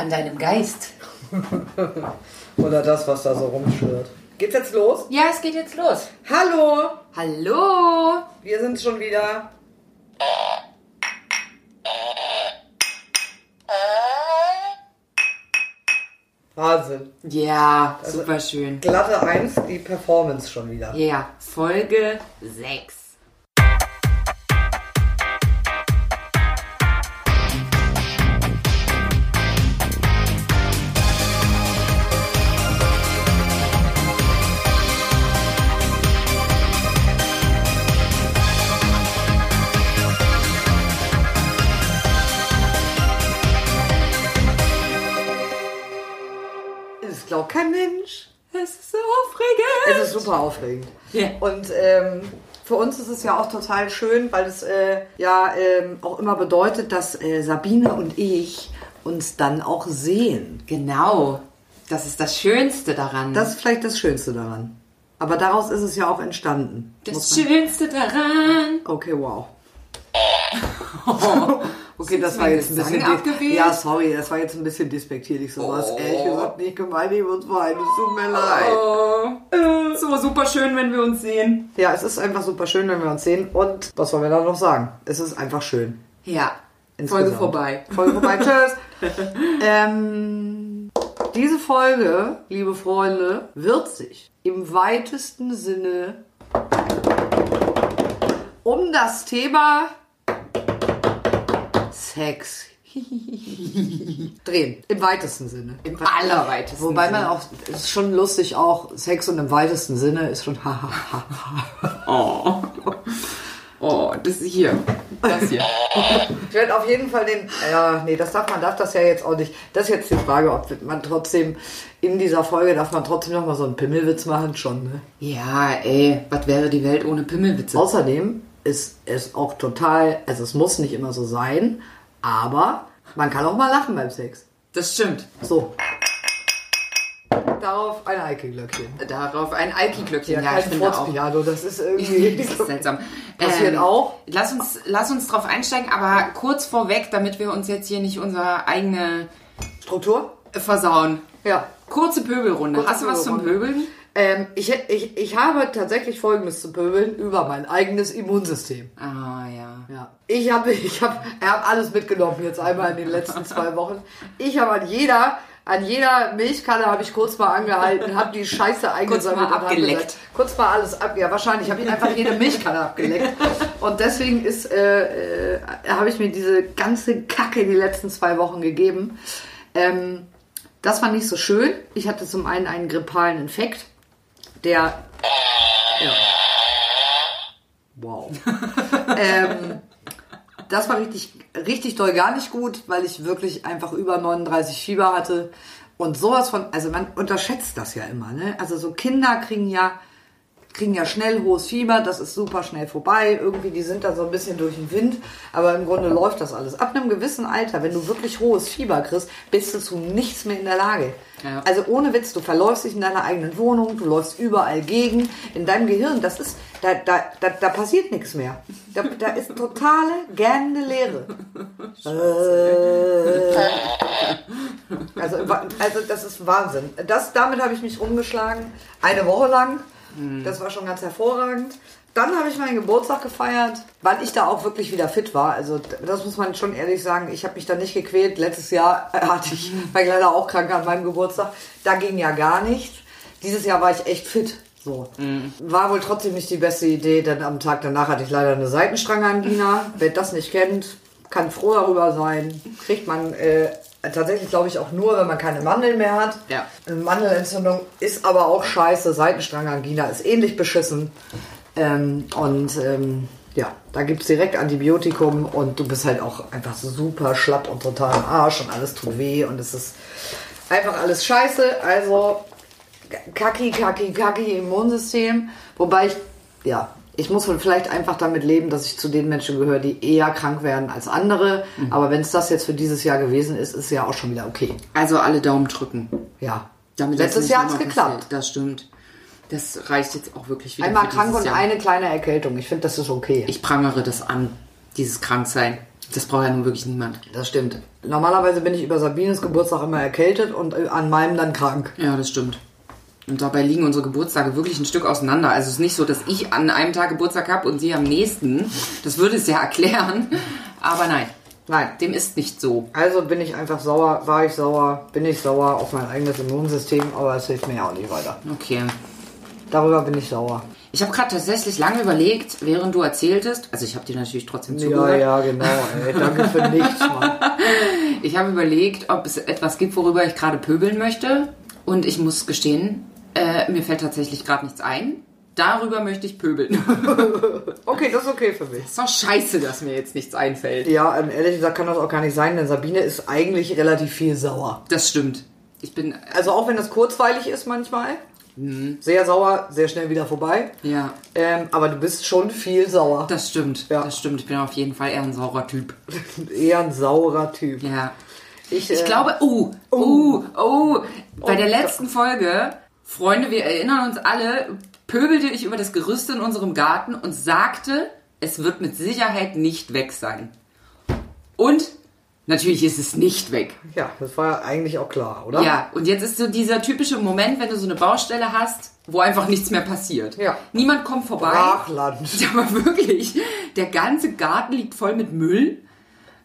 An deinem Geist. Oder das, was da so rumschwirrt. Geht's jetzt los? Ja, es geht jetzt los. Hallo! Hallo! Wir sind schon wieder. Wahnsinn. Ja, super schön. Glatte 1, die Performance schon wieder. Ja, Folge 6. super aufregend. Ja. Und ähm, für uns ist es ja auch total schön, weil es äh, ja ähm, auch immer bedeutet, dass äh, Sabine und ich uns dann auch sehen. Genau. Das ist das Schönste daran. Das ist vielleicht das Schönste daran. Aber daraus ist es ja auch entstanden. das Schönste daran. Okay, wow. Okay, das war jetzt ein bisschen. abgewählt? Ja, sorry, das war jetzt ein bisschen despektierlich sowas. Oh. Ehrlich gesagt nicht gemeint, ich muss weinen, es tut mir leid. Oh, so super schön, wenn wir uns sehen. Ja, es ist einfach super schön, wenn wir uns sehen. Und was wollen wir da noch sagen? Es ist einfach schön. Ja, Insgesamt. Folge vorbei. Folge vorbei. Tschüss. ähm, diese Folge, liebe Freunde, wird sich im weitesten Sinne um das Thema Sex drehen. Im weitesten Sinne. Im allerweitesten Wobei man Sinne. auch, es ist schon lustig auch, Sex und im weitesten Sinne ist schon hahaha. Oh. Oh, das hier. Das hier. Ich werde auf jeden Fall den. Ja, nee, das darf man darf das ja jetzt auch nicht. Das ist jetzt die Frage, ob man trotzdem in dieser Folge darf man trotzdem noch mal so einen Pimmelwitz machen schon. Ne? Ja, ey, was wäre die Welt ohne Pimmelwitze? Außerdem ist es auch total, also es muss nicht immer so sein, aber man kann auch mal lachen beim Sex. Das stimmt. So. Darauf ein Eike-Glöckchen. Darauf ein Alki-Glöckchen. Ja, Ja, ich finde auch. Furzpiano, das ist irgendwie. Das ist seltsam. Passiert auch. Lass uns, lass uns drauf einsteigen, aber kurz vorweg, damit wir uns jetzt hier nicht unsere eigene Struktur? versauen. Ja. Kurze Pöbelrunde. Kurze Hast du was zum. Pöbeln? Ähm, ich, ich, ich habe tatsächlich Folgendes zu pöbeln über mein eigenes Immunsystem. Ah, ja. Ja. Ich habe ich hab, er hat alles mitgenommen jetzt einmal in den letzten zwei Wochen. Ich habe an jeder an jeder Milchkanne habe ich kurz mal angehalten, habe die Scheiße eingesammelt mal und hab abgeleckt. gesagt, kurz mal alles ab. Ja, wahrscheinlich habe ich einfach jede Milchkanne abgeleckt. Und deswegen ist äh, äh, habe ich mir diese ganze Kacke die letzten zwei Wochen gegeben. Ähm, das war nicht so schön. Ich hatte zum einen einen grippalen Infekt, der ja. Wow. ähm, das war richtig, richtig doll gar nicht gut, weil ich wirklich einfach über 39 Fieber hatte. Und sowas von, also man unterschätzt das ja immer, ne? Also so Kinder kriegen ja, kriegen ja schnell hohes Fieber, das ist super schnell vorbei. Irgendwie, die sind da so ein bisschen durch den Wind, aber im Grunde läuft das alles. Ab einem gewissen Alter, wenn du wirklich hohes Fieber kriegst, bist du zu nichts mehr in der Lage. Ja. Also ohne Witz, du verläufst dich in deiner eigenen Wohnung, du läufst überall gegen. In deinem Gehirn, das ist, da, da, da, da passiert nichts mehr. Da, da ist totale gähnende Leere. Äh. also, also das ist Wahnsinn. Das, damit habe ich mich rumgeschlagen, eine Woche lang. Das war schon ganz hervorragend. Dann habe ich meinen Geburtstag gefeiert, weil ich da auch wirklich wieder fit war. Also das muss man schon ehrlich sagen. Ich habe mich da nicht gequält. Letztes Jahr hatte ich, war ich leider auch krank an meinem Geburtstag. Da ging ja gar nichts. Dieses Jahr war ich echt fit. So. War wohl trotzdem nicht die beste Idee, denn am Tag danach hatte ich leider eine Seitenstrangangina. Wer das nicht kennt, kann froh darüber sein. Kriegt man äh, tatsächlich, glaube ich, auch nur, wenn man keine Mandeln mehr hat. Ja. Eine Mandelentzündung ist aber auch scheiße. Seitenstrangangina ist ähnlich beschissen. Ähm, und ähm, ja, da gibt es direkt Antibiotikum und du bist halt auch einfach super schlapp und total am Arsch und alles tut weh und es ist einfach alles scheiße. Also kacki, kacki, kacki Immunsystem. Wobei ich, ja, ich muss wohl vielleicht einfach damit leben, dass ich zu den Menschen gehöre, die eher krank werden als andere. Aber wenn es das jetzt für dieses Jahr gewesen ist, ist ja auch schon wieder okay. Also alle Daumen drücken. Ja. Damit Letztes Jahr hat's nochmal geklappt. Das stimmt. Das reicht jetzt auch wirklich wieder. Einmal krank und Jahr. eine kleine Erkältung. Ich finde, das ist okay. Ich prangere das an, dieses Kranksein. Das braucht ja nun wirklich niemand. Das stimmt. Normalerweise bin ich über Sabines Geburtstag immer erkältet und äh, an meinem dann krank. Ja, das stimmt. Und dabei liegen unsere Geburtstage wirklich ein Stück auseinander. Also es ist nicht so, dass ich an einem Tag Geburtstag habe und sie am nächsten. Das würde es ja erklären. Aber nein. Nein, dem ist nicht so. Also bin ich einfach sauer, war ich sauer, bin ich sauer auf mein eigenes Immunsystem, aber es hilft mir ja auch nicht weiter. Okay. Darüber bin ich sauer. Ich habe gerade tatsächlich lange überlegt, während du erzähltest, also ich habe dir natürlich trotzdem Ja, zugehört. ja, genau. Ey. Danke für nichts, Mann. Ich habe überlegt, ob es etwas gibt, worüber ich gerade pöbeln möchte. Und ich muss gestehen, äh, mir fällt tatsächlich gerade nichts ein. Darüber möchte ich pöbeln. Okay, das ist okay für mich. ist doch scheiße, dass mir jetzt nichts einfällt. Ja, ähm, ehrlich gesagt kann das auch gar nicht sein, denn Sabine ist eigentlich relativ viel sauer. Das stimmt. Ich bin, Also auch wenn das kurzweilig ist manchmal. Mhm. Sehr sauer, sehr schnell wieder vorbei. ja, Ähm, aber du bist schon viel sauer. das stimmt. Ja. Das stimmt. Ich bin auf jeden Fall eher ein saurer Typ. Eher ein saurer Typ. Ja. Ich, Ich äh, glaube, oh, oh, oh, bei der letzten Folge, Freunde, wir erinnern uns alle, pöbelte ich über das Gerüst in unserem Garten und sagte, es wird mit Sicherheit nicht weg sein. Und natürlich ist es nicht weg. Ja, das war ja eigentlich auch klar, oder? Ja, und jetzt ist so dieser typische Moment, wenn du so eine Baustelle hast, wo einfach nichts mehr passiert. Ja. Niemand kommt vorbei. Brachland. Aber wirklich, der ganze Garten liegt voll mit Müll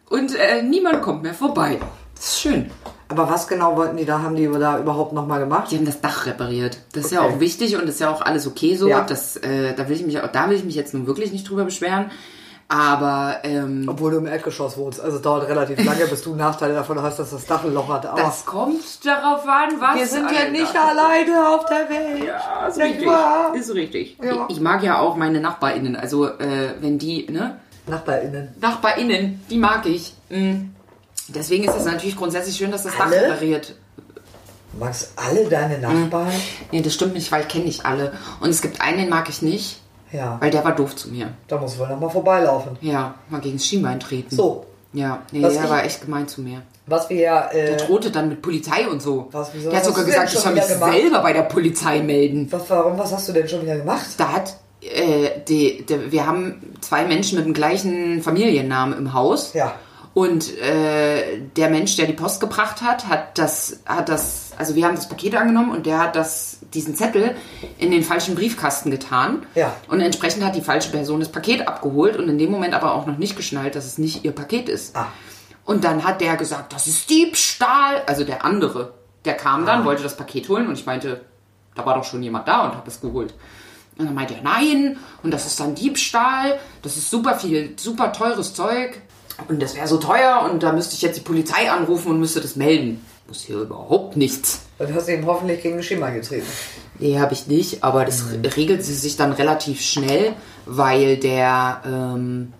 und äh, niemand kommt mehr vorbei. Das ist schön. Aber was genau wollten die da, haben die da überhaupt nochmal gemacht? Die haben das Dach repariert. Das ist ja auch wichtig und ist ja auch alles okay so. Ja. Das, äh, da, will ich mich, da will ich mich jetzt nun wirklich nicht drüber beschweren. Aber ähm, Obwohl du im Erdgeschoss wohnst. Also es dauert relativ lange, bis du Nachteile davon hast, dass das Dach ein Loch hat. Aber das kommt darauf an, was. wir sind ja nicht alleine auf der Welt. Ja, ist richtig. wahr? Ist richtig. Ja. Ich, ich mag ja auch meine NachbarInnen. Also, äh, wenn die, ne? NachbarInnen. NachbarInnen, die mag ich. Mm. Deswegen ist es natürlich grundsätzlich schön, dass das Dach Alle? repariert. Du magst alle deine Nachbarn? Nee, das stimmt nicht, weil ich kenne nicht alle. Und es gibt einen, den mag ich nicht, Ja, weil der war doof zu mir. da muss wohl nochmal vorbeilaufen. Ja, mal gegen das Schienbein treten. So, Ja, nee, Was der ich- war echt gemein zu mir. was wir ja... Der Äh, drohte dann mit Polizei und so. Was, wieso? der hat sogar hast du denn gesagt, ich soll mich wieder gemacht? selber bei der Polizei melden. was, warum, was hast du denn schon wieder gemacht? Da hat, äh, die, die, wir haben zwei Menschen mit dem gleichen Familiennamen im Haus. Ja. Und äh, der Mensch, der die Post gebracht hat, hat das, hat das, also wir haben das Paket angenommen und der hat das, diesen Zettel in den falschen Briefkasten getan. Ja. Und entsprechend hat die falsche Person das Paket abgeholt und in dem Moment aber auch noch nicht geschnallt, dass es nicht ihr Paket ist. Ah. Und dann hat der gesagt, das ist Diebstahl. Also der andere, der kam Ah. dann, wollte das Paket holen und ich meinte, da war doch schon jemand da und habe es geholt. Und dann meinte er, nein, und das ist dann Diebstahl, das ist super viel, super teures Zeug und das wäre so teuer und da müsste ich jetzt die Polizei anrufen und müsste das melden. Muss hier überhaupt nichts. Dann hast du ihm hoffentlich gegen den Schimmer getreten. Nee, habe ich nicht, aber das regelt sich dann relativ schnell, weil der, ähm,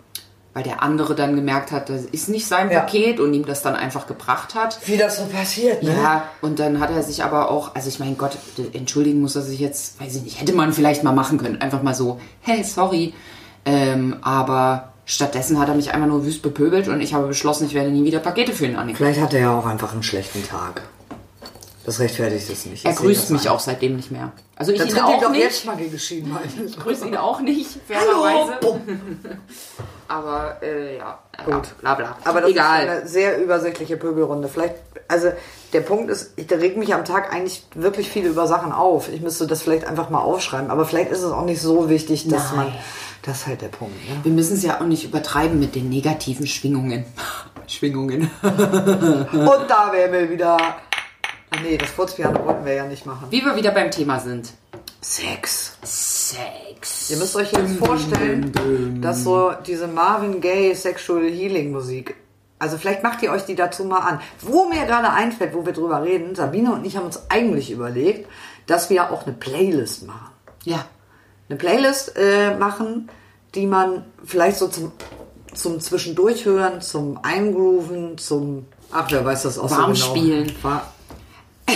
weil der andere dann gemerkt hat, das ist nicht sein Ja. Paket und ihm das dann einfach gebracht hat. Wie das so passiert, ne? Ja, und dann hat er sich aber auch, also ich meine Gott, entschuldigen muss er sich jetzt, weiß ich nicht, hätte man vielleicht mal machen können. Einfach mal so, hey, sorry. Ähm, aber stattdessen hat er mich einfach nur wüst bepöbelt und ich habe beschlossen, ich werde nie wieder Pakete für ihn annehmen. Vielleicht hat er ja auch einfach einen schlechten Tag. Das rechtfertigt es nicht. Er Ich sehe grüßt mich ein. auch seitdem nicht mehr. Also ich ihn auch doch nicht. jetzt mal gegen Schienbein. Ich grüße ihn auch nicht, Hallo! fairerweise. Bumm. Aber äh, ja, Gut. bla bla. Aber das Egal. ist eine sehr übersichtliche Pöbelrunde. Vielleicht, also der Punkt ist, ich da regt mich am Tag eigentlich wirklich viel über Sachen auf. Ich müsste das vielleicht einfach mal aufschreiben. Aber vielleicht ist es auch nicht so wichtig, dass Nein. man. Das ist halt der Punkt. Ne? Wir müssen es ja auch nicht übertreiben mit den negativen Schwingungen. Schwingungen. Und da wären wir wieder. Nee, das Furzpiano wollten wir ja nicht machen. Wie wir wieder beim Thema sind. Sex. Sex. Ihr müsst euch jetzt vorstellen, dass so diese Marvin Gaye Sexual Healing Musik, also vielleicht macht ihr euch die dazu mal an. Wo mir gerade einfällt, wo wir drüber reden, Sabine und ich haben uns eigentlich überlegt, dass wir auch eine Playlist machen. Ja. Eine Playlist äh, machen, die man vielleicht so zum, zum Zwischendurchhören, zum Eingrooven, zum, ach, wer weiß das auch Warm so genau. spielen. War-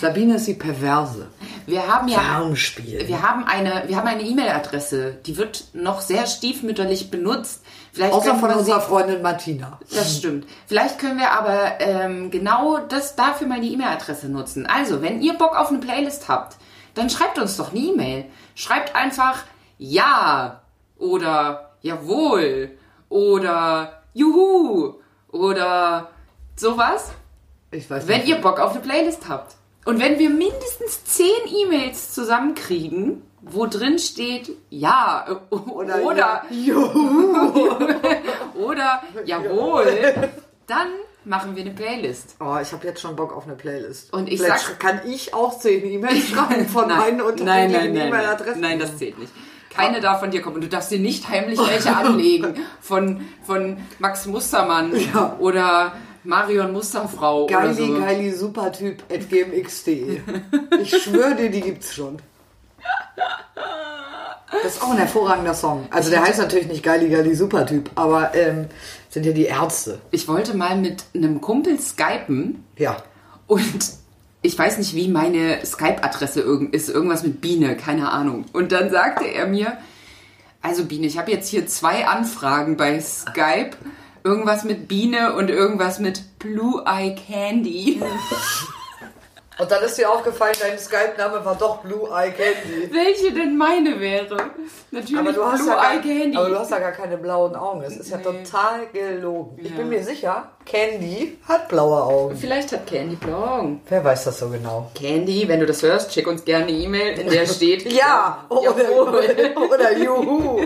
Sabine ist die Perverse. Wir haben ja. Warm spielen. Wir haben eine, wir haben eine E-Mail-Adresse, die wird noch sehr stiefmütterlich benutzt. Vielleicht Außer von unserer sie- Freundin Martina. Das stimmt. Vielleicht können wir aber ähm, genau das dafür mal die E-Mail-Adresse nutzen. Also, wenn ihr Bock auf eine Playlist habt, dann schreibt uns doch eine E-Mail. Schreibt einfach ja oder jawohl oder Juhu oder sowas, Ich weiß wenn nicht. ihr Bock auf eine Playlist habt. Und wenn wir mindestens zehn E-Mails zusammenkriegen, wo drin steht, ja, oder, oder, ja. Juhu. oder jawohl, dann machen wir eine Playlist. Oh, ich habe jetzt schon Bock auf eine Playlist. Und ich Vielleicht sag- kann ich auch zehn E-Mails schreiben von meinen nein, unterschiedlichen nein, nein, nein, E-Mail-Adressen. nein, das zählt nicht. Keine darf von dir kommen. Und du darfst dir nicht heimlich welche anlegen. Von, von Max Mustermann Ja. oder Marion Musterfrau oder Geili, so. geili, supertyp at gmx.de. Ich schwöre dir, die gibt's schon. Das ist auch ein hervorragender Song. Also der heißt natürlich nicht Geili, geili, supertyp, aber ähm, sind ja die Ärzte. Ich wollte mal mit einem Kumpel skypen Ja. und ich weiß nicht, wie meine Skype-Adresse ist. Irgendwas mit Biene, keine Ahnung. Und dann sagte er mir, also Biene, ich habe jetzt hier zwei Anfragen bei Skype. Irgendwas mit Biene und irgendwas mit Blue Eye Candy. Und dann ist dir aufgefallen, dein Skype-Name war doch Blue Eye Candy. Welche denn meine wäre? Natürlich Aber du, hast Blue ja Eye gar, Candy. aber du hast ja gar keine blauen Augen. Es ist ja Nee. total gelogen. Ich Ja. bin mir sicher, Candy hat blaue Augen. Vielleicht hat Candy blaue Augen. Wer weiß das so genau? Candy, wenn du das hörst, schick uns gerne eine E-Mail, in der steht. Ja, oder, jawohl. oder Juhu.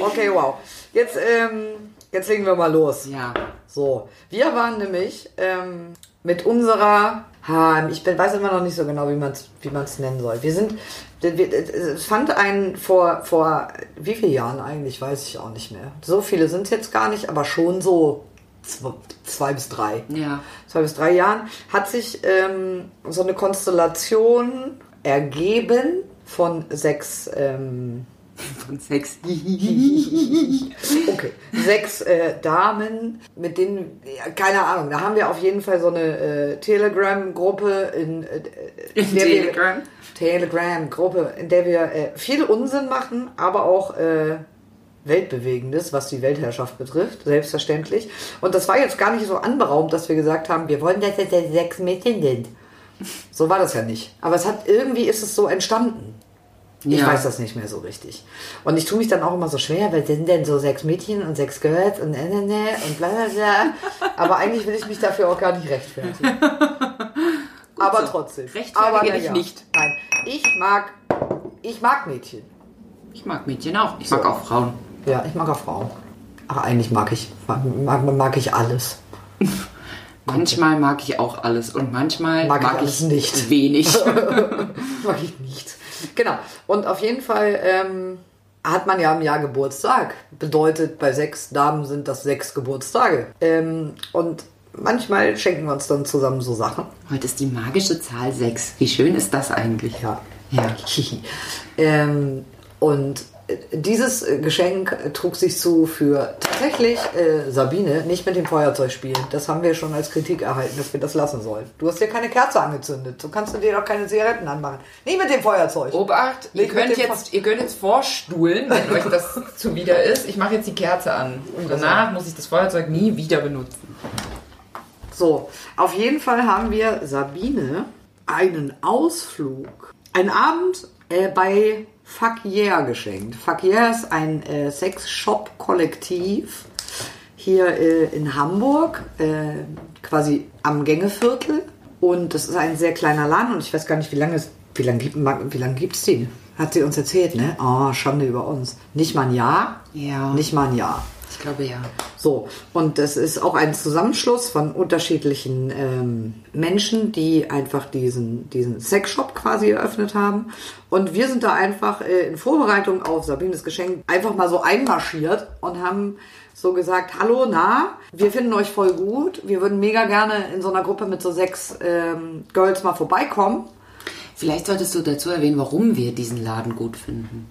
Okay, wow. Jetzt, ähm, jetzt legen wir mal los. Ja. So, wir waren nämlich ähm, mit unserer, ich bin, weiß immer noch nicht so genau, wie man es wie man's nennen soll. Wir sind, es fand ein vor, vor wie vielen Jahren eigentlich, weiß ich auch nicht mehr. So viele sind es jetzt gar nicht, aber schon so zwei, zwei bis drei. Ja. Zwei bis drei Jahren hat sich ähm, so eine Konstellation ergeben von sechs ähm, Von Sex. Okay, sechs äh, Damen, mit denen, ja, keine Ahnung, da haben wir auf jeden Fall so eine äh, Telegram-Gruppe, in, äh, in der Telegram? wir Telegram-Gruppe, in der wir äh, viel Unsinn machen, aber auch äh, Weltbewegendes, was die Weltherrschaft betrifft, selbstverständlich. Und das war jetzt gar nicht so anberaumt, dass wir gesagt haben, wir wollen, dass es jetzt sechs Mädchen sind. So war das ja nicht. Aber es hat irgendwie ist es so entstanden. Ich Ja. weiß das nicht mehr so richtig. Und ich tue mich dann auch immer so schwer, weil sind denn so sechs Mädchen und sechs Girls und äh, äh, äh und bla bla bla. Aber eigentlich will ich mich dafür auch gar nicht rechtfertigen. Aber so. trotzdem. Rechtfertige Aber na dich ja. nicht. Nein, ich mag, ich mag Mädchen. Ich mag Mädchen auch. Ich mag So. auch Frauen. Ja, ich mag auch Frauen. Aber eigentlich mag ich, mag, mag, mag ich alles. Manchmal mag ich auch alles und manchmal Mag mag, ich alles nicht. wenig. mag ich nicht. Genau. Und auf jeden Fall ähm, hat man ja im Jahr Geburtstag. Bedeutet, bei sechs Damen sind das sechs Geburtstage. Ähm, und manchmal schenken wir uns dann zusammen so Sachen. Heute ist die magische Zahl 6. Wie schön ist das eigentlich? Ja. Ja. ähm, und dieses äh, Geschenk äh, trug sich zu für tatsächlich äh, Sabine nicht mit dem Feuerzeug spielen. Das haben wir schon als Kritik erhalten, dass wir das lassen sollen. Du hast dir keine Kerze angezündet. So kannst du dir doch keine Zigaretten anmachen. Nicht mit dem Feuerzeug. Obacht, ihr Leg mit könnt, jetzt, ihr könnt jetzt vorstuhlen, wenn euch das zuwider ist. Ich mache jetzt die Kerze an. Und danach muss ich das Feuerzeug nie wieder benutzen. So, auf jeden Fall haben wir Sabine einen Ausflug, einen Abend äh, bei Fuck Yeah geschenkt. Fuck Yeah ist ein äh, Sex-Shop-Kollektiv hier äh, in Hamburg, äh, quasi am Gängeviertel. Und das ist ein sehr kleiner Laden und ich weiß gar nicht, wie lange es, wie lange gibt, wie lange gibt's den? Hat sie uns erzählt, ne? Oh, Schande über uns. Nicht mal ein Jahr? Ja. Nicht mal ein Jahr. Ich glaube ja. So, und das ist auch ein Zusammenschluss von unterschiedlichen ähm, Menschen, die einfach diesen, diesen Sexshop quasi eröffnet haben. Und wir sind da einfach äh, in Vorbereitung auf Sabines Geschenk einfach mal so einmarschiert und haben so gesagt, hallo, na, wir finden euch voll gut. Wir würden mega gerne in so einer Gruppe mit so sechs ähm, Girls mal vorbeikommen. Vielleicht solltest du dazu erwähnen, warum wir diesen Laden gut finden.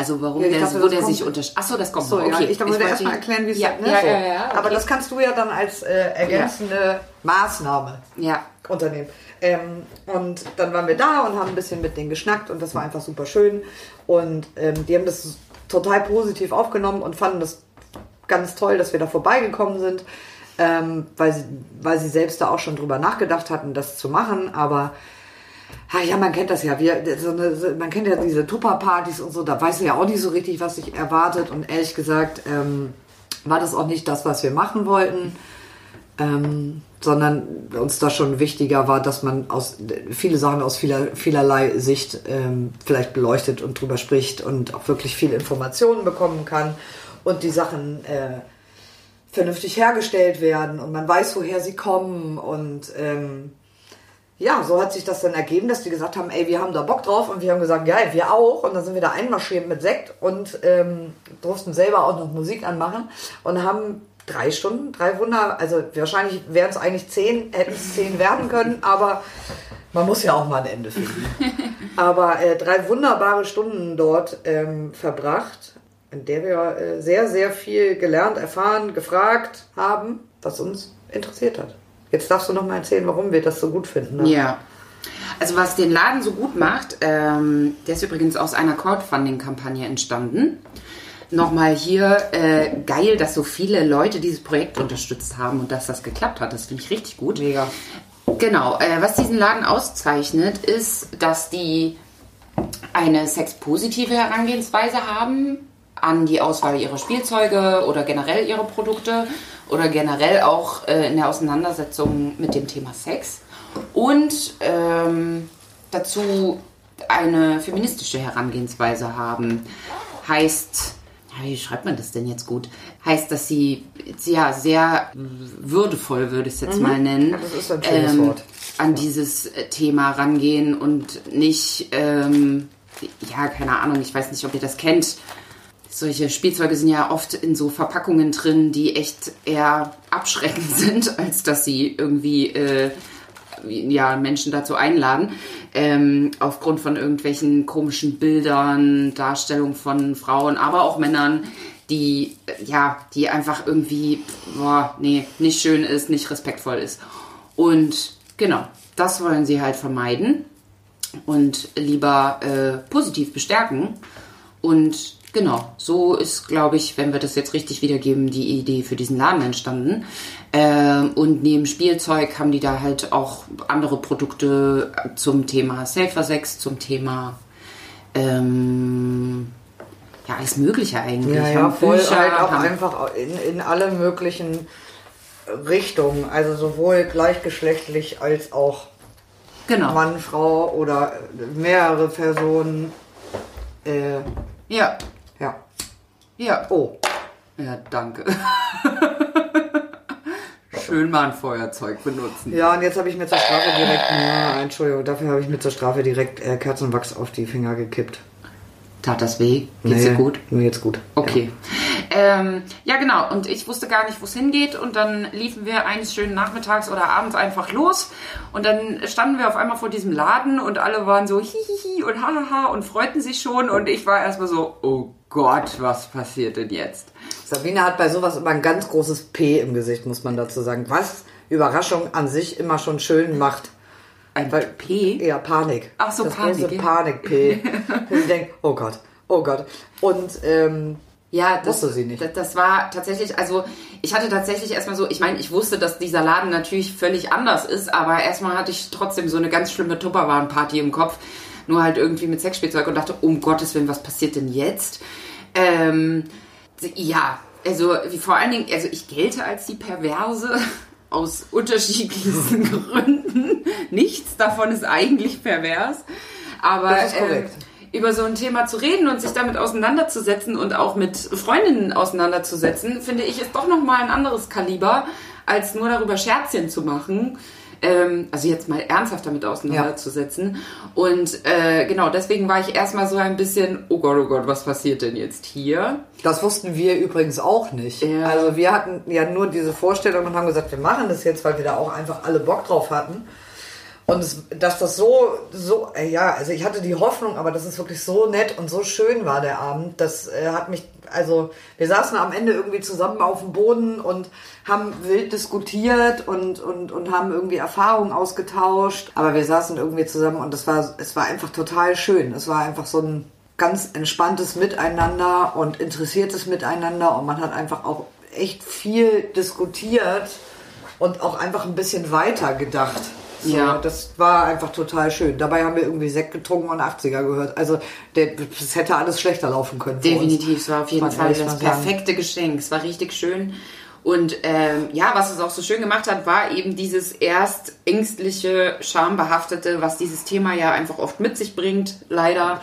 Also warum Ja, ich der, dachte, wo das der kommt- sich unterscheidet. Achso, das kommt So, noch. ja, okay. ich wollte wollte- erstmal erklären, wie es ja, ne, ja, so. ja, ja, okay. Aber das kannst du ja dann als äh, ergänzende Maßnahme Ja. unternehmen. Ähm, und dann waren wir da und haben ein bisschen mit denen geschnackt und das war einfach super schön. Und ähm, die haben das total positiv aufgenommen und fanden das ganz toll, dass wir da vorbeigekommen sind, ähm, weil, sie, weil sie selbst da auch schon drüber nachgedacht hatten, das zu machen. Aber ha, ja, man kennt das ja. Wir, so eine, man kennt ja diese Tupper-Partys und so, da weiß man ja auch nicht so richtig, was sich erwartet. Und ehrlich gesagt, ähm, war das auch nicht das, was wir machen wollten, ähm, sondern uns da schon wichtiger war, dass man aus viele Sachen aus vieler, vielerlei Sicht ähm, vielleicht beleuchtet und drüber spricht und auch wirklich viel Informationen bekommen kann und die Sachen äh, vernünftig hergestellt werden und man weiß, woher sie kommen und ähm, ja, so hat sich das dann ergeben, dass die gesagt haben, ey, wir haben da Bock drauf und wir haben gesagt, ja, wir auch und dann sind wir da einmarschiert mit Sekt und ähm, durften selber auch noch Musik anmachen und haben drei Stunden, drei Wunder, also wahrscheinlich wären es eigentlich zehn, hätten es zehn werden können, aber man muss ja auch mal ein Ende finden. aber äh, drei wunderbare Stunden dort ähm, verbracht in der wir äh, sehr, sehr viel gelernt, erfahren, gefragt haben, was uns interessiert hat. Jetzt darfst du noch mal erzählen, warum wir das so gut finden. Ne? Ja. Also was den Laden so gut macht, ähm, der ist übrigens aus einer Crowdfunding-Kampagne entstanden. Nochmal hier äh, geil, dass so viele Leute dieses Projekt unterstützt haben und dass das geklappt hat. Das finde ich richtig gut. Mega. Genau. Äh, was diesen Laden auszeichnet, ist, dass die eine sexpositive Herangehensweise haben an die Auswahl ihrer Spielzeuge oder generell ihre Produkte oder generell auch äh, in der Auseinandersetzung mit dem Thema Sex. Und ähm, dazu eine feministische Herangehensweise haben. Heißt, wie schreibt man das denn jetzt gut? Heißt, dass sie ja sehr würdevoll, würde ich es jetzt mhm. mal nennen, das ist ein schönes ähm, Wort. an dieses Thema rangehen und nicht, ähm, ja, keine Ahnung, ich weiß nicht, ob ihr das kennt, solche Spielzeuge sind ja oft in so Verpackungen drin, die echt eher abschreckend sind, als dass sie irgendwie äh, ja, Menschen dazu einladen. Ähm, aufgrund von irgendwelchen komischen Bildern, Darstellungen von Frauen, aber auch Männern, die, ja, die einfach irgendwie, boah, nee, nicht schön ist, nicht respektvoll ist. Und genau, das wollen sie halt vermeiden und lieber äh, positiv bestärken und Genau, so ist, glaube ich, wenn wir das jetzt richtig wiedergeben, die Idee für diesen Laden entstanden. Ähm, und neben Spielzeug haben die da halt auch andere Produkte zum Thema Safer Sex, zum Thema ähm, ja alles Mögliche eigentlich. Ja, ja voll Bücher, halt auch einfach in, in alle möglichen Richtungen, also sowohl gleichgeschlechtlich als auch genau. Mann, Frau oder mehrere Personen. Äh, ja. Ja. Oh. Ja, danke. Schön mal ein Feuerzeug benutzen. Ja, und jetzt habe ich mir zur Strafe direkt, ja, Entschuldigung, dafür habe ich mir zur Strafe direkt äh, Kerzenwachs auf die Finger gekippt. Tat das weh? Geht's nee, dir gut? Mir geht's gut. Okay. Ja. Ähm, ja, genau. Und ich wusste gar nicht, wo es hingeht. Und dann liefen wir eines schönen Nachmittags oder abends einfach los. Und dann standen wir auf einmal vor diesem Laden und alle waren so hihihi und hahaha und freuten sich schon. Und ich war erstmal so, oh Gott, was passiert denn jetzt? Sabine hat bei sowas immer ein ganz großes P im Gesicht, muss man dazu sagen. Was Überraschung an sich immer schon schön macht. Ein Weil, P? Ja, Panik. Ach so, das Panik. Große Panik-P. ich denke, oh Gott, oh Gott. Und ähm, ja, das, wusste sie nicht. Das, das, war tatsächlich, also ich hatte tatsächlich erstmal so, ich meine, ich wusste, dass dieser Laden natürlich völlig anders ist, aber erstmal hatte ich trotzdem so eine ganz schlimme Tupperwaren-Party im Kopf nur halt irgendwie mit Sexspielzeug und dachte, um Gottes Willen, was passiert denn jetzt? Ähm, ja, also wie vor allen Dingen, also ich gelte als die Perverse aus unterschiedlichsten Gründen. Nichts davon ist eigentlich pervers. Aber äh, über so ein Thema zu reden und sich damit auseinanderzusetzen und auch mit Freundinnen auseinanderzusetzen, finde ich, ist doch nochmal ein anderes Kaliber, als nur darüber Scherzchen zu machen ähm, also jetzt mal ernsthaft damit auseinanderzusetzen. Ja. Und äh, genau, deswegen war ich erstmal so ein bisschen, oh Gott, oh Gott, was passiert denn jetzt hier? Das wussten wir übrigens auch nicht. Ja. Also wir hatten ja nur diese Vorstellung und haben gesagt, wir machen das jetzt, weil wir da auch einfach alle Bock drauf hatten. Und es, dass das so, so, äh, ja, also ich hatte die Hoffnung, aber dass es wirklich so nett und so schön war, der Abend, das äh, hat mich, also wir saßen am Ende irgendwie zusammen auf dem Boden und haben wild diskutiert und, und, und haben irgendwie Erfahrungen ausgetauscht, aber wir saßen irgendwie zusammen und es war, es war einfach total schön. Es war einfach so ein ganz entspanntes Miteinander und interessiertes Miteinander und man hat einfach auch echt viel diskutiert und auch einfach ein bisschen weiter gedacht So, Ja. Das war einfach total schön. Dabei haben wir irgendwie Sekt getrunken und 80er gehört. Also das hätte alles schlechter laufen können. Definitiv, es war auf jeden man Fall das perfekte Geschenk. Es war richtig schön. Und ähm, ja, was es auch so schön gemacht hat, war eben dieses erst ängstliche, schambehaftete, was dieses Thema ja einfach oft mit sich bringt, leider,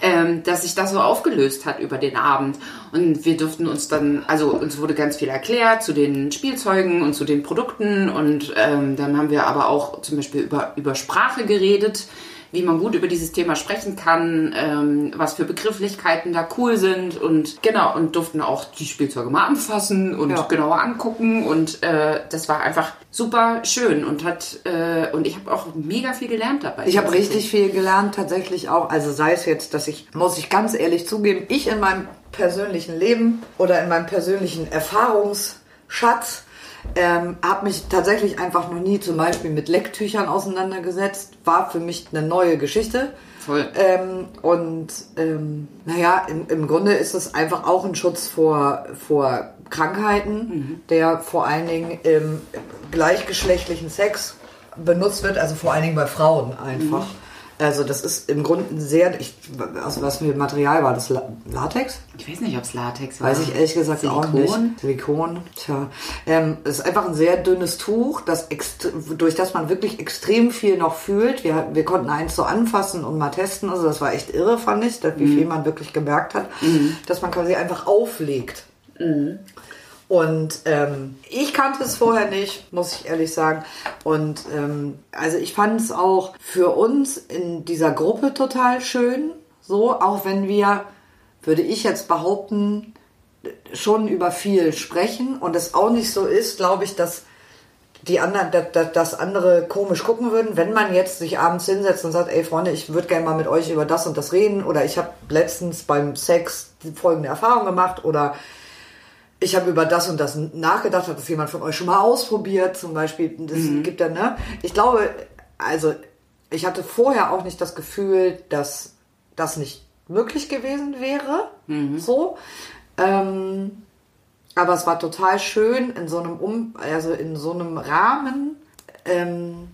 ähm, dass sich das so aufgelöst hat über den Abend. Und wir durften uns dann, also uns wurde ganz viel erklärt zu den Spielzeugen und zu den Produkten. Und ähm, dann haben wir aber auch zum Beispiel über, über Sprache geredet wie man gut über dieses Thema sprechen kann, ähm, was für Begrifflichkeiten da cool sind und genau und durften auch die Spielzeuge mal anfassen und Ja. genauer angucken und äh, das war einfach super schön und hat äh, und ich habe auch mega viel gelernt dabei. Ich habe richtig viel gelernt, tatsächlich auch. Also sei es jetzt, dass ich, muss ich ganz ehrlich zugeben, ich in meinem persönlichen Leben oder in meinem persönlichen Erfahrungsschatz ähm, habe mich tatsächlich einfach noch nie zum Beispiel mit Lecktüchern auseinandergesetzt. War für mich eine neue Geschichte. Voll. Ähm, und ähm, naja, im, im Grunde ist es einfach auch ein Schutz vor, vor Krankheiten, der vor allen Dingen im gleichgeschlechtlichen Sex benutzt wird, also vor allen Dingen bei Frauen einfach. Also das ist im Grunde ein sehr, ich, aus was für Material war das? La- Latex? Ich weiß nicht, ob es Latex war. Weiß ich ehrlich gesagt auch Silikon? nicht. Silikon, tja. Ähm, es ist einfach ein sehr dünnes Tuch, das durch das man wirklich extrem viel noch fühlt. Wir, wir konnten eins so anfassen und mal testen. Also das war echt irre, fand ich, wie viel man wirklich gemerkt hat, dass man quasi einfach auflegt. Und ähm, ich kannte es vorher nicht, muss ich ehrlich sagen. Und ähm, also ich fand es auch für uns in dieser Gruppe total schön. So, auch wenn wir, würde ich jetzt behaupten, schon über viel sprechen und es auch nicht so ist, glaube ich, dass die anderen, dass, dass andere komisch gucken würden, wenn man jetzt sich abends hinsetzt und sagt, ey Freunde, ich würde gerne mal mit euch über das und das reden oder ich habe letztens beim Sex folgende Erfahrung gemacht oder ich habe über das und das nachgedacht, hat das jemand von euch schon mal ausprobiert, zum Beispiel. Das gibt dann, ne? Ich glaube, also ich hatte vorher auch nicht das Gefühl, dass das nicht möglich gewesen wäre. So. Ähm, aber es war total schön, in so einem um, also in so einem Rahmen ähm,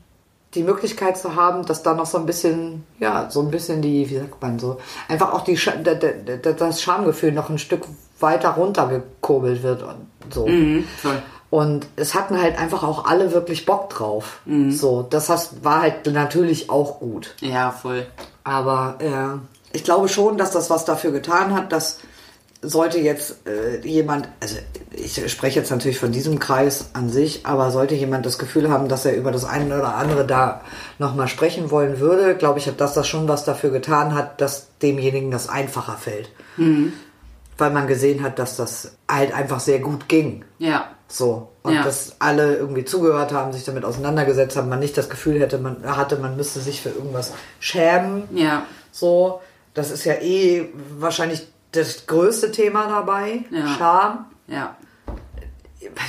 die Möglichkeit zu haben, dass da noch so ein bisschen, ja, so ein bisschen die, wie sagt man so, einfach auch die das Schamgefühl noch ein Stück weiter runtergekurbelt wird und so. Mhm. Und es hatten halt einfach auch alle wirklich Bock drauf. So, das war halt natürlich auch gut. Ja, voll. Aber äh, ich glaube schon, dass das was dafür getan hat, dass sollte jetzt äh, jemand, also ich spreche jetzt natürlich von diesem Kreis an sich, aber sollte jemand das Gefühl haben, dass er über das eine oder andere da nochmal sprechen wollen würde, glaube ich, dass das schon was dafür getan hat, dass demjenigen das einfacher fällt. Weil man gesehen hat, dass das halt einfach sehr gut ging. Ja. So. Und Ja. dass alle irgendwie zugehört haben, sich damit auseinandergesetzt haben, man nicht das Gefühl hätte, man hatte, man müsste sich für irgendwas schämen. Ja. So. Das ist ja eh wahrscheinlich das größte Thema dabei. Ja. Scham. Ja.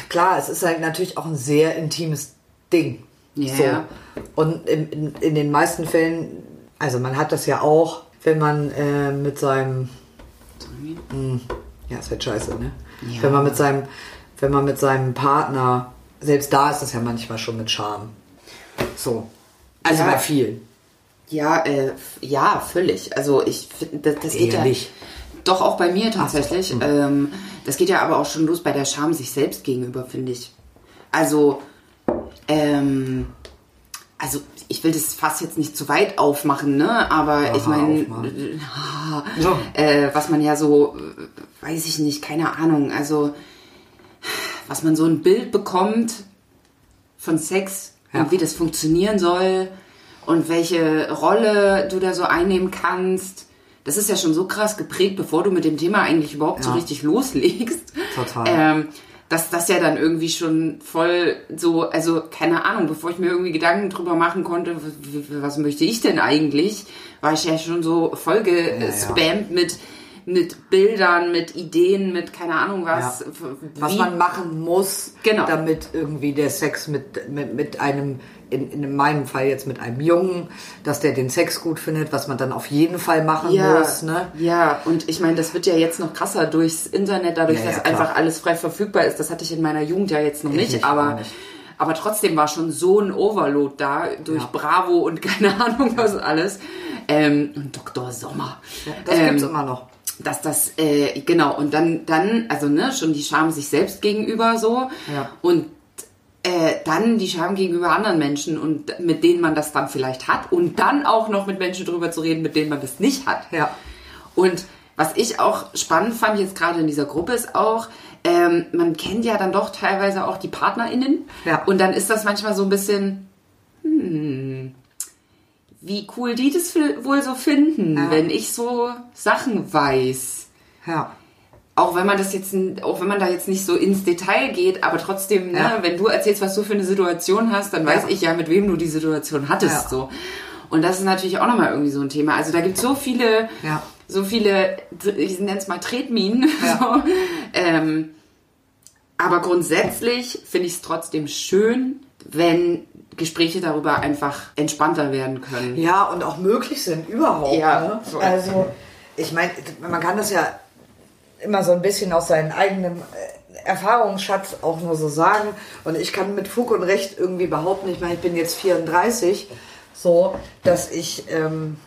Klar, es ist halt natürlich auch ein sehr intimes Ding. Ja. So. Und in, in, in den meisten Fällen, also man hat das ja auch, wenn man äh, mit seinem Hm, ja, ist halt scheiße, ne? Ja. Wenn man mit seinem, wenn man mit seinem Partner, selbst da ist es ja manchmal schon mit Scham. So. Also Ja. bei vielen. Ja, äh, ja, völlig. Also ich finde, das, das geht ja nicht. Doch auch bei mir tatsächlich. Ähm, das geht ja aber auch schon los bei der Scham sich selbst gegenüber, finde ich. Also, ähm, also ich will das Fass jetzt nicht zu weit aufmachen, ne? Aber ich meine, äh, was man ja so, äh, weiß ich nicht, keine Ahnung. Also was man so ein Bild bekommt von Sex Ja. und wie das funktionieren soll und welche Rolle du da so einnehmen kannst. Das ist ja schon so krass geprägt, bevor du mit dem Thema eigentlich überhaupt so Ja. richtig loslegst. Total. Ähm, dass das ja dann irgendwie schon voll so, also keine Ahnung, bevor ich mir irgendwie Gedanken drüber machen konnte, was möchte ich denn eigentlich, war ich ja schon so voll gespammt mit, mit Bildern, mit Ideen, mit keine Ahnung was. Ja. Was man machen muss, Genau. damit irgendwie der Sex mit, mit, mit einem, in, in meinem Fall jetzt mit einem Jungen, dass der den Sex gut findet, was man dann auf jeden Fall machen ja, muss. Ne? ja, und ich meine, das wird ja jetzt noch krasser durchs Internet, dadurch, Ja, dass ja, klar. einfach alles frei verfügbar ist. Das hatte ich in meiner Jugend ja jetzt noch nicht, nicht, aber nicht. Aber trotzdem war schon so ein Overload da durch. Bravo und keine Ahnung was alles. Ähm, und Dr. Sommer. Das ähm, gibt's immer noch. dass das äh, genau und dann dann also ne schon die Scham sich selbst gegenüber so Ja. und äh, dann die Scham gegenüber anderen Menschen und mit denen man das dann vielleicht hat und dann auch noch mit Menschen drüber zu reden, mit denen man das nicht hat. Ja. Und was ich auch spannend fand jetzt gerade in dieser Gruppe ist auch, ähm, man kennt ja dann doch teilweise auch die PartnerInnen. Ja. Und dann ist das manchmal so ein bisschen, hm, wie cool die das wohl so finden, Ja. wenn ich so Sachen weiß Ja. Auch wenn man das jetzt, auch wenn man da jetzt nicht so ins Detail geht, aber trotzdem, ne, Ja. wenn du erzählst, was du für eine Situation hast, dann weiß Ja. ich ja, mit wem du die Situation hattest, Ja. so. Und das ist natürlich auch nochmal irgendwie so ein Thema. Also da gibt es so viele, so viele, ich nenne es mal Tretminen, so. Ähm, aber grundsätzlich finde ich es trotzdem schön, wenn Gespräche darüber einfach entspannter werden können. Ja, und auch möglich sind überhaupt. Ja, ne? voll. Also, ich meine, man kann das ja immer so ein bisschen aus seinem eigenen äh, Erfahrungsschatz auch nur so sagen. Und ich kann mit Fug und Recht irgendwie behaupten, ich meine, ich bin jetzt 34, so, dass ich ähm,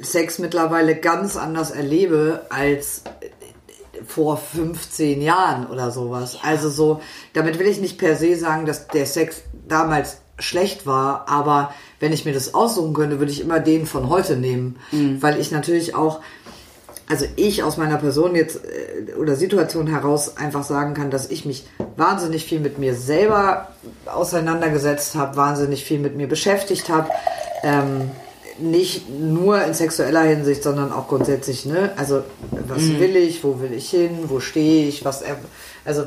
Sex mittlerweile ganz anders erlebe als äh, vor 15 Jahren oder sowas. Also so, damit will ich nicht per se sagen, dass der Sex damals schlecht war, aber wenn ich mir das aussuchen könnte, würde ich immer den von heute nehmen, weil ich natürlich auch also ich aus meiner Person jetzt äh, oder Situation heraus einfach sagen kann, dass ich mich wahnsinnig viel mit mir selber auseinandergesetzt habe, wahnsinnig viel mit mir beschäftigt habe. Ähm, nicht nur in sexueller Hinsicht, sondern auch grundsätzlich, ne? Also was will ich, wo will ich hin, wo stehe ich, was also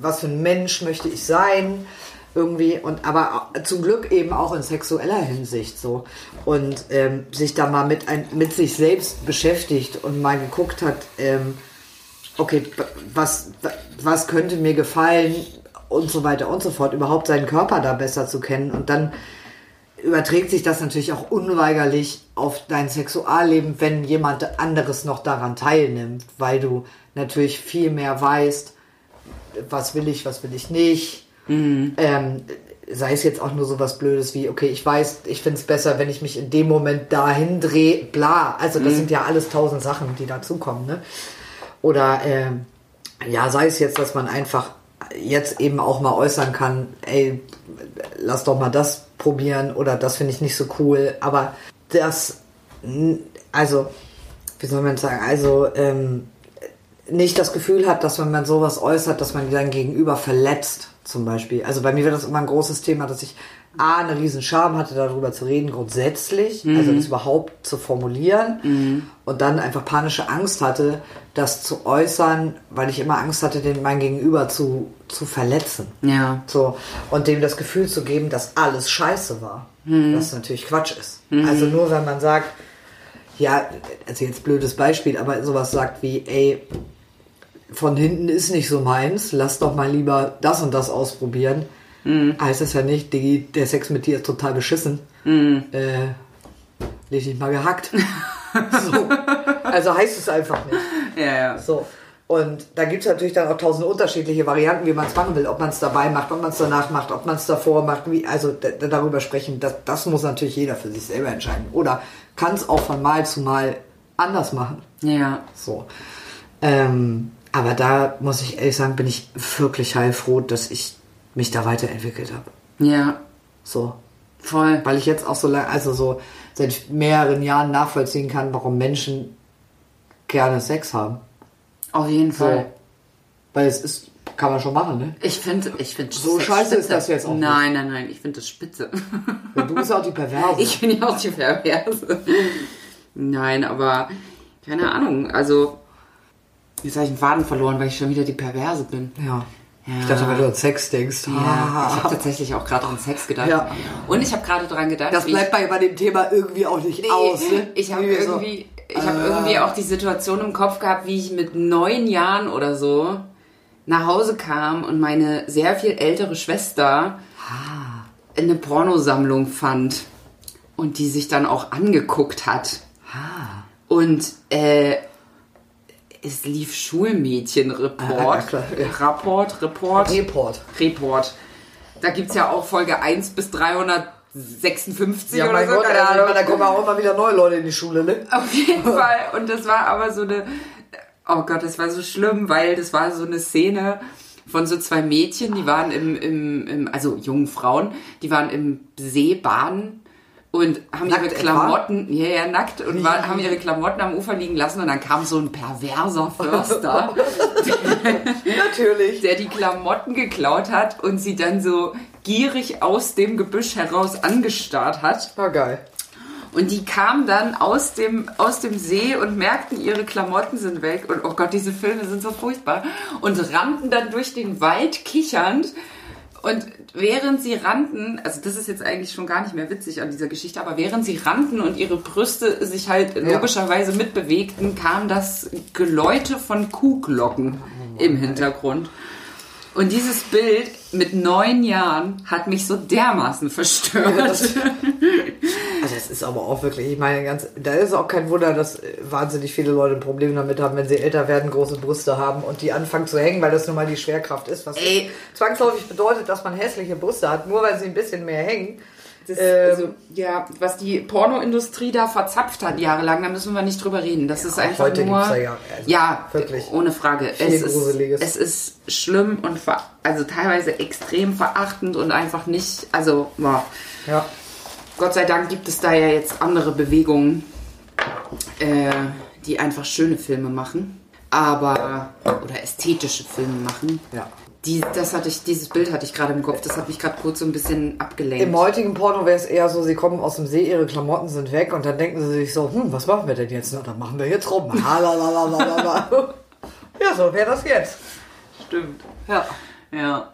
was für ein Mensch möchte ich sein? Irgendwie und aber zum Glück eben auch in sexueller Hinsicht so und ähm, sich da mal mit ein, mit sich selbst beschäftigt und mal geguckt hat ähm, okay was was könnte mir gefallen und so weiter und so fort überhaupt seinen Körper da besser zu kennen und dann überträgt sich das natürlich auch unweigerlich auf dein Sexualleben, wenn jemand anderes noch daran teilnimmt, weil du natürlich viel mehr weißt, was will ich, was will ich nicht. Ähm, sei es jetzt auch nur so was Blödes wie, okay, ich weiß, ich finde es besser, wenn ich mich in dem Moment dahin drehe, bla. Also das sind ja alles tausend Sachen, die dazukommen. Ne? Oder ähm, ja, sei es jetzt, dass man einfach jetzt eben auch mal äußern kann, ey, lass doch mal das probieren oder das finde ich nicht so cool. Aber das, also, wie soll man sagen, also ähm, nicht das Gefühl hat, dass wenn man sowas äußert, dass man sein Gegenüber verletzt, zum Beispiel. Also bei mir war das immer ein großes Thema, dass ich A, eine riesen Scham hatte, darüber zu reden, grundsätzlich, also das überhaupt zu formulieren und dann einfach panische Angst hatte, das zu äußern, weil ich immer Angst hatte, den mein Gegenüber zu, zu verletzen. Ja. So, und dem das Gefühl zu geben, dass alles scheiße war. Was natürlich Quatsch ist. Also nur wenn man sagt, ja, also jetzt blödes Beispiel, aber sowas sagt wie, ey, von hinten ist nicht so meins, lass doch mal lieber das und das ausprobieren. Heißt das ja nicht, Diggi, der Sex mit dir ist total beschissen. Äh, leg dich mal gehackt. so. Also heißt es einfach nicht. Ja, ja. So. Und da gibt es natürlich dann auch tausend unterschiedliche Varianten, wie man es machen will. Ob man es dabei macht, ob man es danach macht, ob man es davor macht. Wie, also darüber sprechen, das, das muss natürlich jeder für sich selber entscheiden. Oder kann es auch von Mal zu Mal anders machen. Ja. So. Ähm, aber da muss ich ehrlich sagen, bin ich wirklich heilfroh, dass ich mich da weiterentwickelt habe. Ja. So. Voll. Weil ich jetzt auch so lange, also so seit mehreren Jahren nachvollziehen kann, warum Menschen gerne Sex haben. Auf jeden So. Fall. Weil es ist, kann man schon machen, ne? Ich finde, ich finde So scheiße ist spitze. das jetzt auch nicht. Nein, nein, nein, ich finde das spitze. Ja, du bist auch die Perverse. Ich bin ja auch die Perverse. Nein, aber keine Ahnung. Also, jetzt habe ich einen Faden verloren, weil ich schon wieder die Perverse bin. ja. Ja. Ich dachte, wenn du an Sex denkst. Ja, ah. ich habe tatsächlich auch gerade an Sex gedacht. Ja. Und ich habe gerade dran gedacht, das bleibt bei, bei dem Thema irgendwie auch nicht Nee, aus. Ne? Ich habe Wie wir so- irgendwie, ich habe Äh. irgendwie auch die Situation im Kopf gehabt, wie ich mit neun Jahren oder so nach Hause kam und meine sehr viel ältere Schwester Ah. eine Pornosammlung fand und die sich dann auch angeguckt hat. Ah. Und äh, es lief Schulmädchenreport. Ah, ja. Rapport, Report. Report. Report. Da gibt es ja auch Folge 1 bis 356 Ja, oder so. Gott, meine, da kommen auch immer wieder neue Leute in die Schule, ne? Auf jeden Fall. Und das war aber so eine. Oh Gott, das war so schlimm, weil das war so eine Szene von so zwei Mädchen, die waren im, im, im also jungen Frauen, die waren im See baden und haben Nackt ihre? Klamotten, ja, ja, nackt, und war, haben ihre Klamotten am Ufer liegen lassen und dann kam so ein perverser Förster, Natürlich. der die Klamotten geklaut hat und sie dann so gierig aus dem Gebüsch heraus angestarrt hat. War geil. Und die kamen dann aus dem, aus dem See und merkten, ihre Klamotten sind weg. Und oh Gott, diese Filme sind so furchtbar. Und rannten dann durch den Wald kichernd. Und während sie rannten, also das ist jetzt eigentlich schon gar nicht mehr witzig an dieser Geschichte, aber während sie rannten und ihre Brüste sich halt logischerweise mitbewegten, kam das Geläute von Kuhglocken im Hintergrund. Und dieses Bild mit neun Jahren hat mich so dermaßen verstört. Also es ist aber auch wirklich, ich meine, ganz, da ist auch kein Wunder, dass äh, wahnsinnig viele Leute ein Problem damit haben, wenn sie älter werden, große Brüste haben und die anfangen zu hängen, weil das nun mal die Schwerkraft ist, was Ey. zwangsläufig bedeutet, dass man hässliche Brüste hat, nur weil sie ein bisschen mehr hängen. Das, Ähm, also, ja, was die Pornoindustrie da verzapft hat jahrelang, da müssen wir nicht drüber reden. Das ist einfach heute nur. gibt's da ja, also ja, wirklich ohne Frage. Es ist, Gruseliges. es ist schlimm und ver also teilweise extrem verachtend und einfach nicht. Also, boah. Ja. Gott sei Dank gibt es da ja jetzt andere Bewegungen, äh, die einfach schöne Filme machen, aber oder ästhetische Filme machen. Ja. Die, das hatte ich, dieses Bild hatte ich gerade im Kopf. Das hat mich gerade kurz so ein bisschen abgelenkt. Im heutigen Porno wäre es eher so, sie kommen aus dem See, ihre Klamotten sind weg und dann denken sie sich so, hm, was machen wir denn jetzt? Na, dann machen wir jetzt rum. Ja, so wäre das jetzt. Stimmt. Ja. Ja.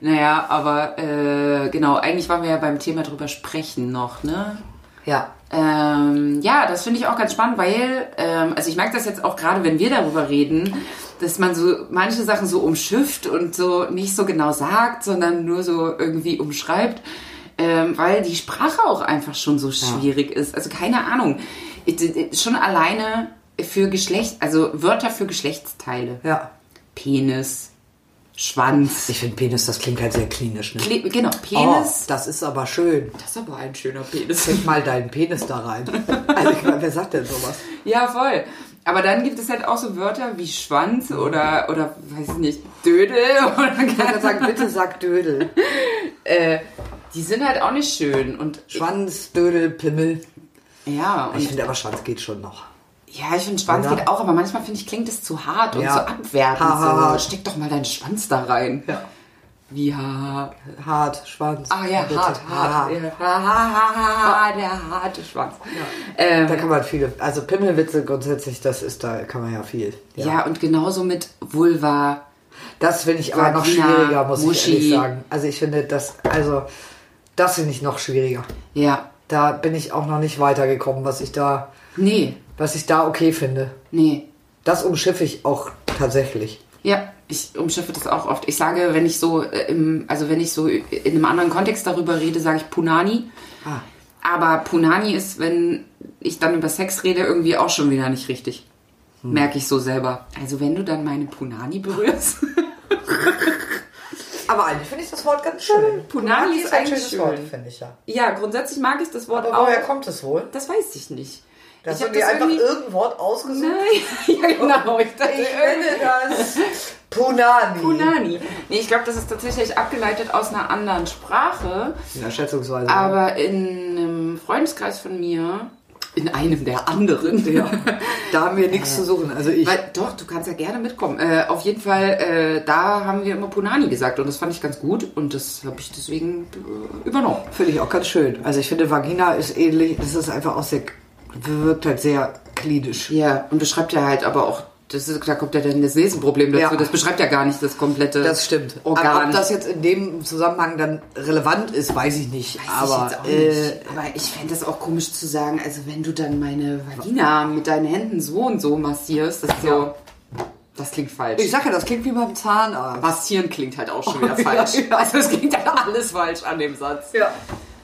Naja, aber äh, genau, eigentlich waren wir ja beim Thema drüber sprechen noch, ne? Ja. Ähm, ja, das finde ich auch ganz spannend, weil, ähm, also ich merke das jetzt auch gerade, wenn wir darüber reden, dass man so manche Sachen so umschifft und so nicht so genau sagt, sondern nur so irgendwie umschreibt, ähm, weil die Sprache auch einfach schon so schwierig ist. Also keine Ahnung. Ich- ich- Schon alleine für Geschlecht, also Wörter für Geschlechtsteile. Ja. Penis, Schwanz. Ich finde Penis, das klingt halt sehr klinisch, ne? Kle genau, Oh, Penis. das ist aber schön. Das ist aber ein schöner Penis. Steck mal deinen Penis da rein. Also, ich meine, wer sagt denn sowas? Ja, voll. Aber dann gibt es halt auch so Wörter wie Schwanz oder, oder weiß ich nicht, Dödel oder Ich kann sagen, bitte sag Dödel. äh, die sind halt auch nicht schön. Und Schwanz, Dödel, Pimmel. ja, Ich finde aber Schwanz geht schon noch. Ja, ich finde Schwanz Oder? geht auch, aber manchmal finde ich, klingt es zu hart und Ja. so abwertend. Ha. So, steck doch mal deinen Schwanz da rein. Ja. Wie ha. Hart, Schwanz. Ah ja, Bitte. hart, hart. Ha. Ja, ha, ha, der harte Schwanz. Ähm, Da kann man viele, also Pimmelwitze grundsätzlich, das ist, da kann man ja viel. ja. und genauso mit Vulva. Das finde ich aber noch schwieriger, muss Muschi. ich ehrlich sagen. Also ich finde das, also das finde ich noch schwieriger. Ja. Da bin ich auch noch nicht weitergekommen, was ich da, Nee, was ich da okay finde. nee. Das umschiffe ich auch tatsächlich. Ja, ich umschiffe das auch oft. Ich sage, wenn ich so äh, im, also wenn ich so in einem anderen Kontext darüber rede, sage ich Punani. Ah. Aber Punani ist, wenn ich dann über Sex rede, irgendwie auch schon wieder nicht richtig. Hm. Merke ich so selber. Also wenn du dann meine Punani berührst. Aber eigentlich finde ich das Wort ganz schön. Punani ist ein eigentlich schönes schön. Wort, finde ich ja. ja, grundsätzlich mag ich das Wort Aber auch. woher kommt es wohl? Das weiß ich nicht. Das ich haben die einfach irgendein Wort ausgesucht. Nein, ja genau. Ich dachte, Ich nenne das Punani. Punani. Nee, ich glaube, das ist tatsächlich abgeleitet aus einer anderen Sprache. Ja, schätzungsweise. Aber in einem Freundeskreis von mir, in einem der anderen, ja, da haben wir nichts zu suchen. Also ich. weil, doch, du kannst ja gerne mitkommen. Äh, auf jeden Fall, äh, da haben wir immer Punani gesagt und das fand ich ganz gut und das habe ich deswegen äh, übernommen. Finde ich auch ganz schön. Also ich finde, Vagina ist ähnlich, das ist einfach auch sehr, wirkt halt sehr klinisch. Ja, und beschreibt ja halt aber auch, das ist, da kommt ja dann das Wesenproblem dazu. Ja. Das beschreibt ja gar nicht das komplette Das stimmt. Organ. Aber ob das jetzt in dem Zusammenhang dann relevant ist, weiß ich nicht. Weiß aber ich äh, nicht. Aber ich fände das auch komisch zu sagen, also wenn du dann meine Vagina mit deinen Händen so und so massierst, das ist so, das klingt falsch. ich sag ja, das klingt wie beim Zahnarzt. Massieren klingt halt auch schon wieder Ja, falsch. ja. Also es klingt halt alles falsch an dem Satz. Ja.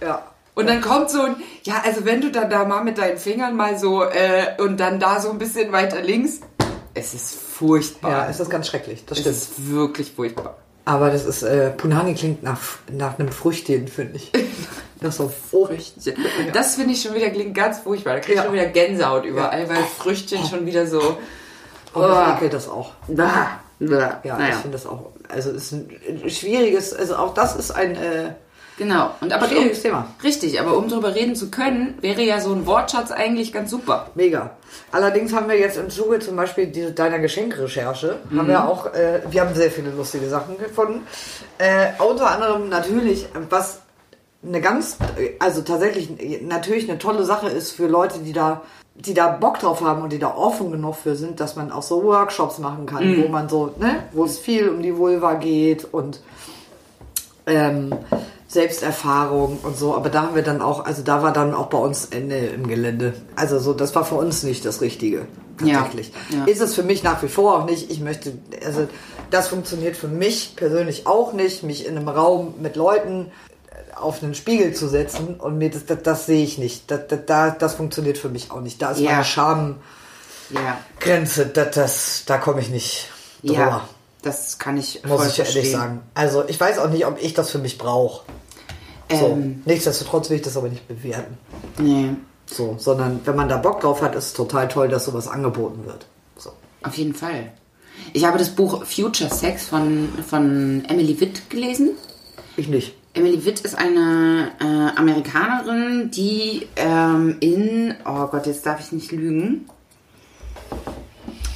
Ja. Und dann kommt so ein, ja, also wenn du dann da mal mit deinen Fingern mal so äh, und dann da so ein bisschen weiter links, es ist furchtbar. Ja, es ist ganz schrecklich. Das es stimmt. ist wirklich furchtbar. Aber das ist, äh, Punani klingt nach, nach einem Früchtchen, finde ich. nach so Früchtchen. Das finde ich schon wieder, klingt ganz furchtbar. Da kriege ich Ja. schon wieder Gänsehaut überall, weil Früchtchen schon wieder so... Und Oh. ekel das auch. Ja, naja. ich finde das auch. Also es ist ein schwieriges, also auch das ist ein äh, Genau. Und aber schwieriges um, Thema. Richtig, aber um drüber reden zu können, wäre ja so ein Wortschatz eigentlich ganz super. Mega. Allerdings haben wir jetzt im Zuge zum Beispiel diese, deiner Geschenkrecherche, haben wir auch, äh, wir haben sehr viele lustige Sachen gefunden. Äh, unter anderem natürlich, was eine ganz, also tatsächlich natürlich eine tolle Sache ist für Leute, die da, die da Bock drauf haben und die da offen genug für sind, dass man auch so Workshops machen kann, wo man so, ne, wo es viel um die Vulva geht und ähm, Selbsterfahrung und so, aber da haben wir dann auch, also da war dann auch bei uns Ende im Gelände. Also so, das war für uns nicht das Richtige. Tatsächlich. Ja, ja. Ist es für mich nach wie vor auch nicht. Ich möchte, also das funktioniert für mich persönlich auch nicht, mich in einem Raum mit Leuten auf einen Spiegel zu setzen und mir das, das, das sehe ich nicht. Das, das, das, funktioniert für mich auch nicht. Da ist Ja. meine Schamgrenze, das, das, da komme ich nicht drüber. Ja. Das kann ich Muss ich ehrlich verstehen. sagen. Also ich weiß auch nicht, ob ich das für mich brauche. So. Ähm. Nichtsdestotrotz will ich das aber nicht bewerten. Nee. So, sondern wenn man da Bock drauf hat, ist es total toll, dass sowas angeboten wird. So. Auf jeden Fall. Ich habe das Buch Future Sex von, von Emily Witt gelesen. Ich nicht. Emily Witt ist eine äh, Amerikanerin, die ähm, in, oh Gott, jetzt darf ich nicht lügen.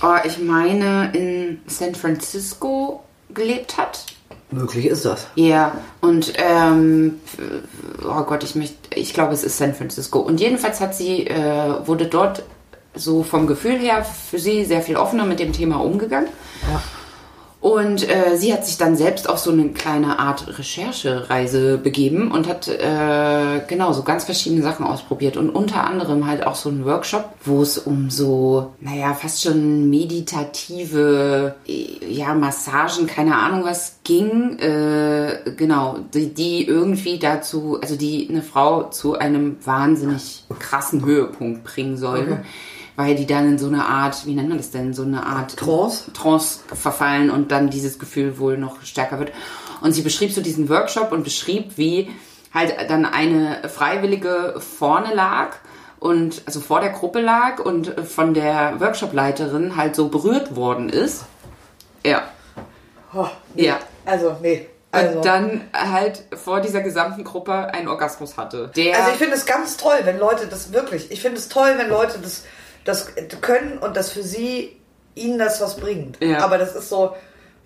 Oh, ich meine in San Francisco gelebt hat. Möglich ist das. Ja, und ähm, oh Gott, ich möchte, ich glaube, es ist San Francisco. Und jedenfalls hat sie, äh, wurde dort so vom Gefühl her für sie sehr viel offener mit dem Thema umgegangen. Ja. Und äh, sie hat sich dann selbst auf so eine kleine Art Recherchereise begeben und hat äh, genau so ganz verschiedene Sachen ausprobiert und unter anderem halt auch so einen Workshop, wo es um so, naja, fast schon meditative, äh, ja, Massagen, keine Ahnung was ging. Äh, genau, die, die irgendwie dazu, also die eine Frau zu einem wahnsinnig krassen Höhepunkt bringen sollen. Okay. Weil die dann in so eine Art, wie nennt man das denn, so eine Art Trance? Trance verfallen und dann dieses Gefühl wohl noch stärker wird. Und sie beschrieb so diesen Workshop und beschrieb, wie halt dann eine Freiwillige vorne lag und also vor der Gruppe lag und von der Workshopleiterin halt so berührt worden ist. Ja. Oh, nee. Ja. Also, nee. Also, Und dann halt vor dieser gesamten Gruppe einen Orgasmus hatte. Der also ich finde es ganz toll, wenn Leute das wirklich, ich finde es toll, wenn Leute das, das können und das für sie, ihnen das was bringt. Ja. Aber das ist so,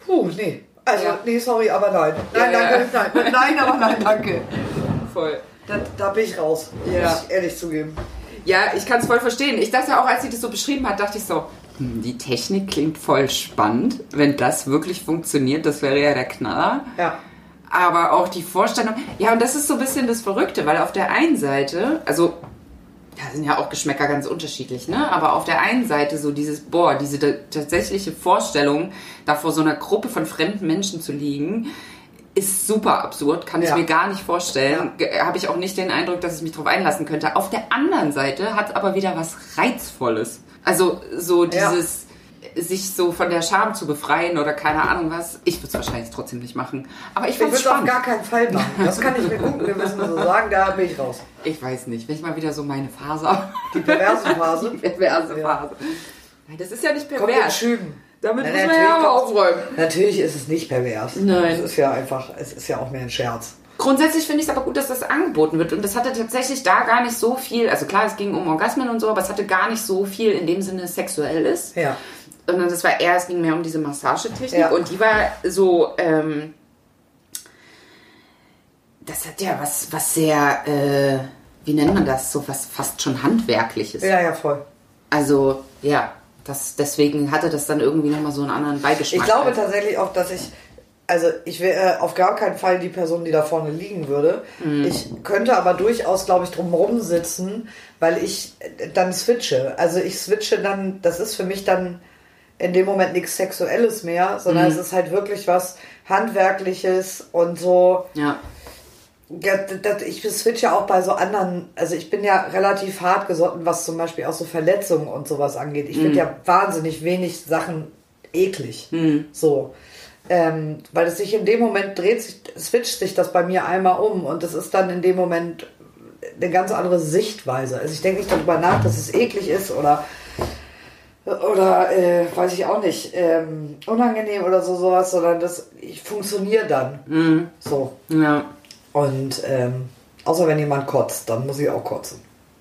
puh, nee. Also, Ja. nee, sorry, aber nein. Nein, Ja, danke, nein. Nein, aber nein, danke. voll. Da, da bin ich raus. Ja. Muss ich ehrlich zugeben. Ja, ich kann es voll verstehen. Ich dachte auch, als sie das so beschrieben hat, dachte ich so, hm, die Technik klingt voll spannend. Wenn das wirklich funktioniert, das wäre ja der Knaller. Ja. Aber auch die Vorstellung, ja, und das ist so ein bisschen das Verrückte, weil auf der einen Seite, also, ja, sind ja auch Geschmäcker ganz unterschiedlich, ne? Aber auf der einen Seite so dieses, boah, diese ta- tatsächliche Vorstellung, da vor so einer Gruppe von fremden Menschen zu liegen, ist super absurd, kann ich Ja. mir gar nicht vorstellen. Ge- Habe ich auch nicht den Eindruck, dass ich mich darauf einlassen könnte. Auf der anderen Seite hat aber wieder was Reizvolles. Also so Ja. dieses sich so von der Scham zu befreien oder keine Ahnung was. Ich würde es wahrscheinlich trotzdem nicht machen. Aber ich Ich fand würde es auf gar keinen Fall machen. Das kann ich mit gutem Gewissen so sagen, da bin ich raus. Ich weiß nicht, wenn ich mal wieder so meine Phase habe. Die perverse Phase. Die perverse Ja. Phase. Weil das ist ja nicht in pervers. Schüben. Damit Na, wir natürlich ja aber aufräumen. Natürlich ist es nicht pervers. Nein. Es ist ja einfach, es ist ja auch mehr ein Scherz. Grundsätzlich finde ich es aber gut, dass das angeboten wird. Und das hatte tatsächlich da gar nicht so viel, also klar, es ging um Orgasmen und so, aber es hatte gar nicht so viel in dem Sinne Sexuelles. Ja. Sondern das war eher, es ging mehr um diese Massagetechnik. Ja. Und die war so, ähm, das hat ja was, was sehr, äh, wie nennt man das? So was fast schon Handwerkliches. Ja, ja, voll. Also, ja, das, deswegen hatte das dann irgendwie nochmal so einen anderen Beigeschmack. Ich glaube Also, tatsächlich auch, dass ich, also ich wäre auf gar keinen Fall die Person, die da vorne liegen würde. Mhm. Ich könnte aber durchaus, glaube ich, drumherum sitzen, weil ich äh, dann switche. Also ich switche dann, das ist für mich dann in dem Moment nichts Sexuelles mehr, sondern Mhm. es ist halt wirklich was Handwerkliches und so. Ja, Ja, ich switche auch bei so anderen, also ich bin ja relativ hart gesotten, was zum Beispiel auch so Verletzungen und sowas angeht. Ich finde ja wahnsinnig wenig Sachen eklig. So. Ähm, weil es sich in dem Moment dreht sich, switcht sich das bei mir einmal um und es ist dann in dem Moment eine ganz andere Sichtweise. Also ich denke nicht darüber nach, dass es eklig ist oder oder äh, weiß ich auch nicht, ähm, unangenehm oder so sowas, sondern das ich funktioniere dann. Mhm. So. Ja. Und ähm, außer wenn jemand kotzt, dann muss ich auch kotzen.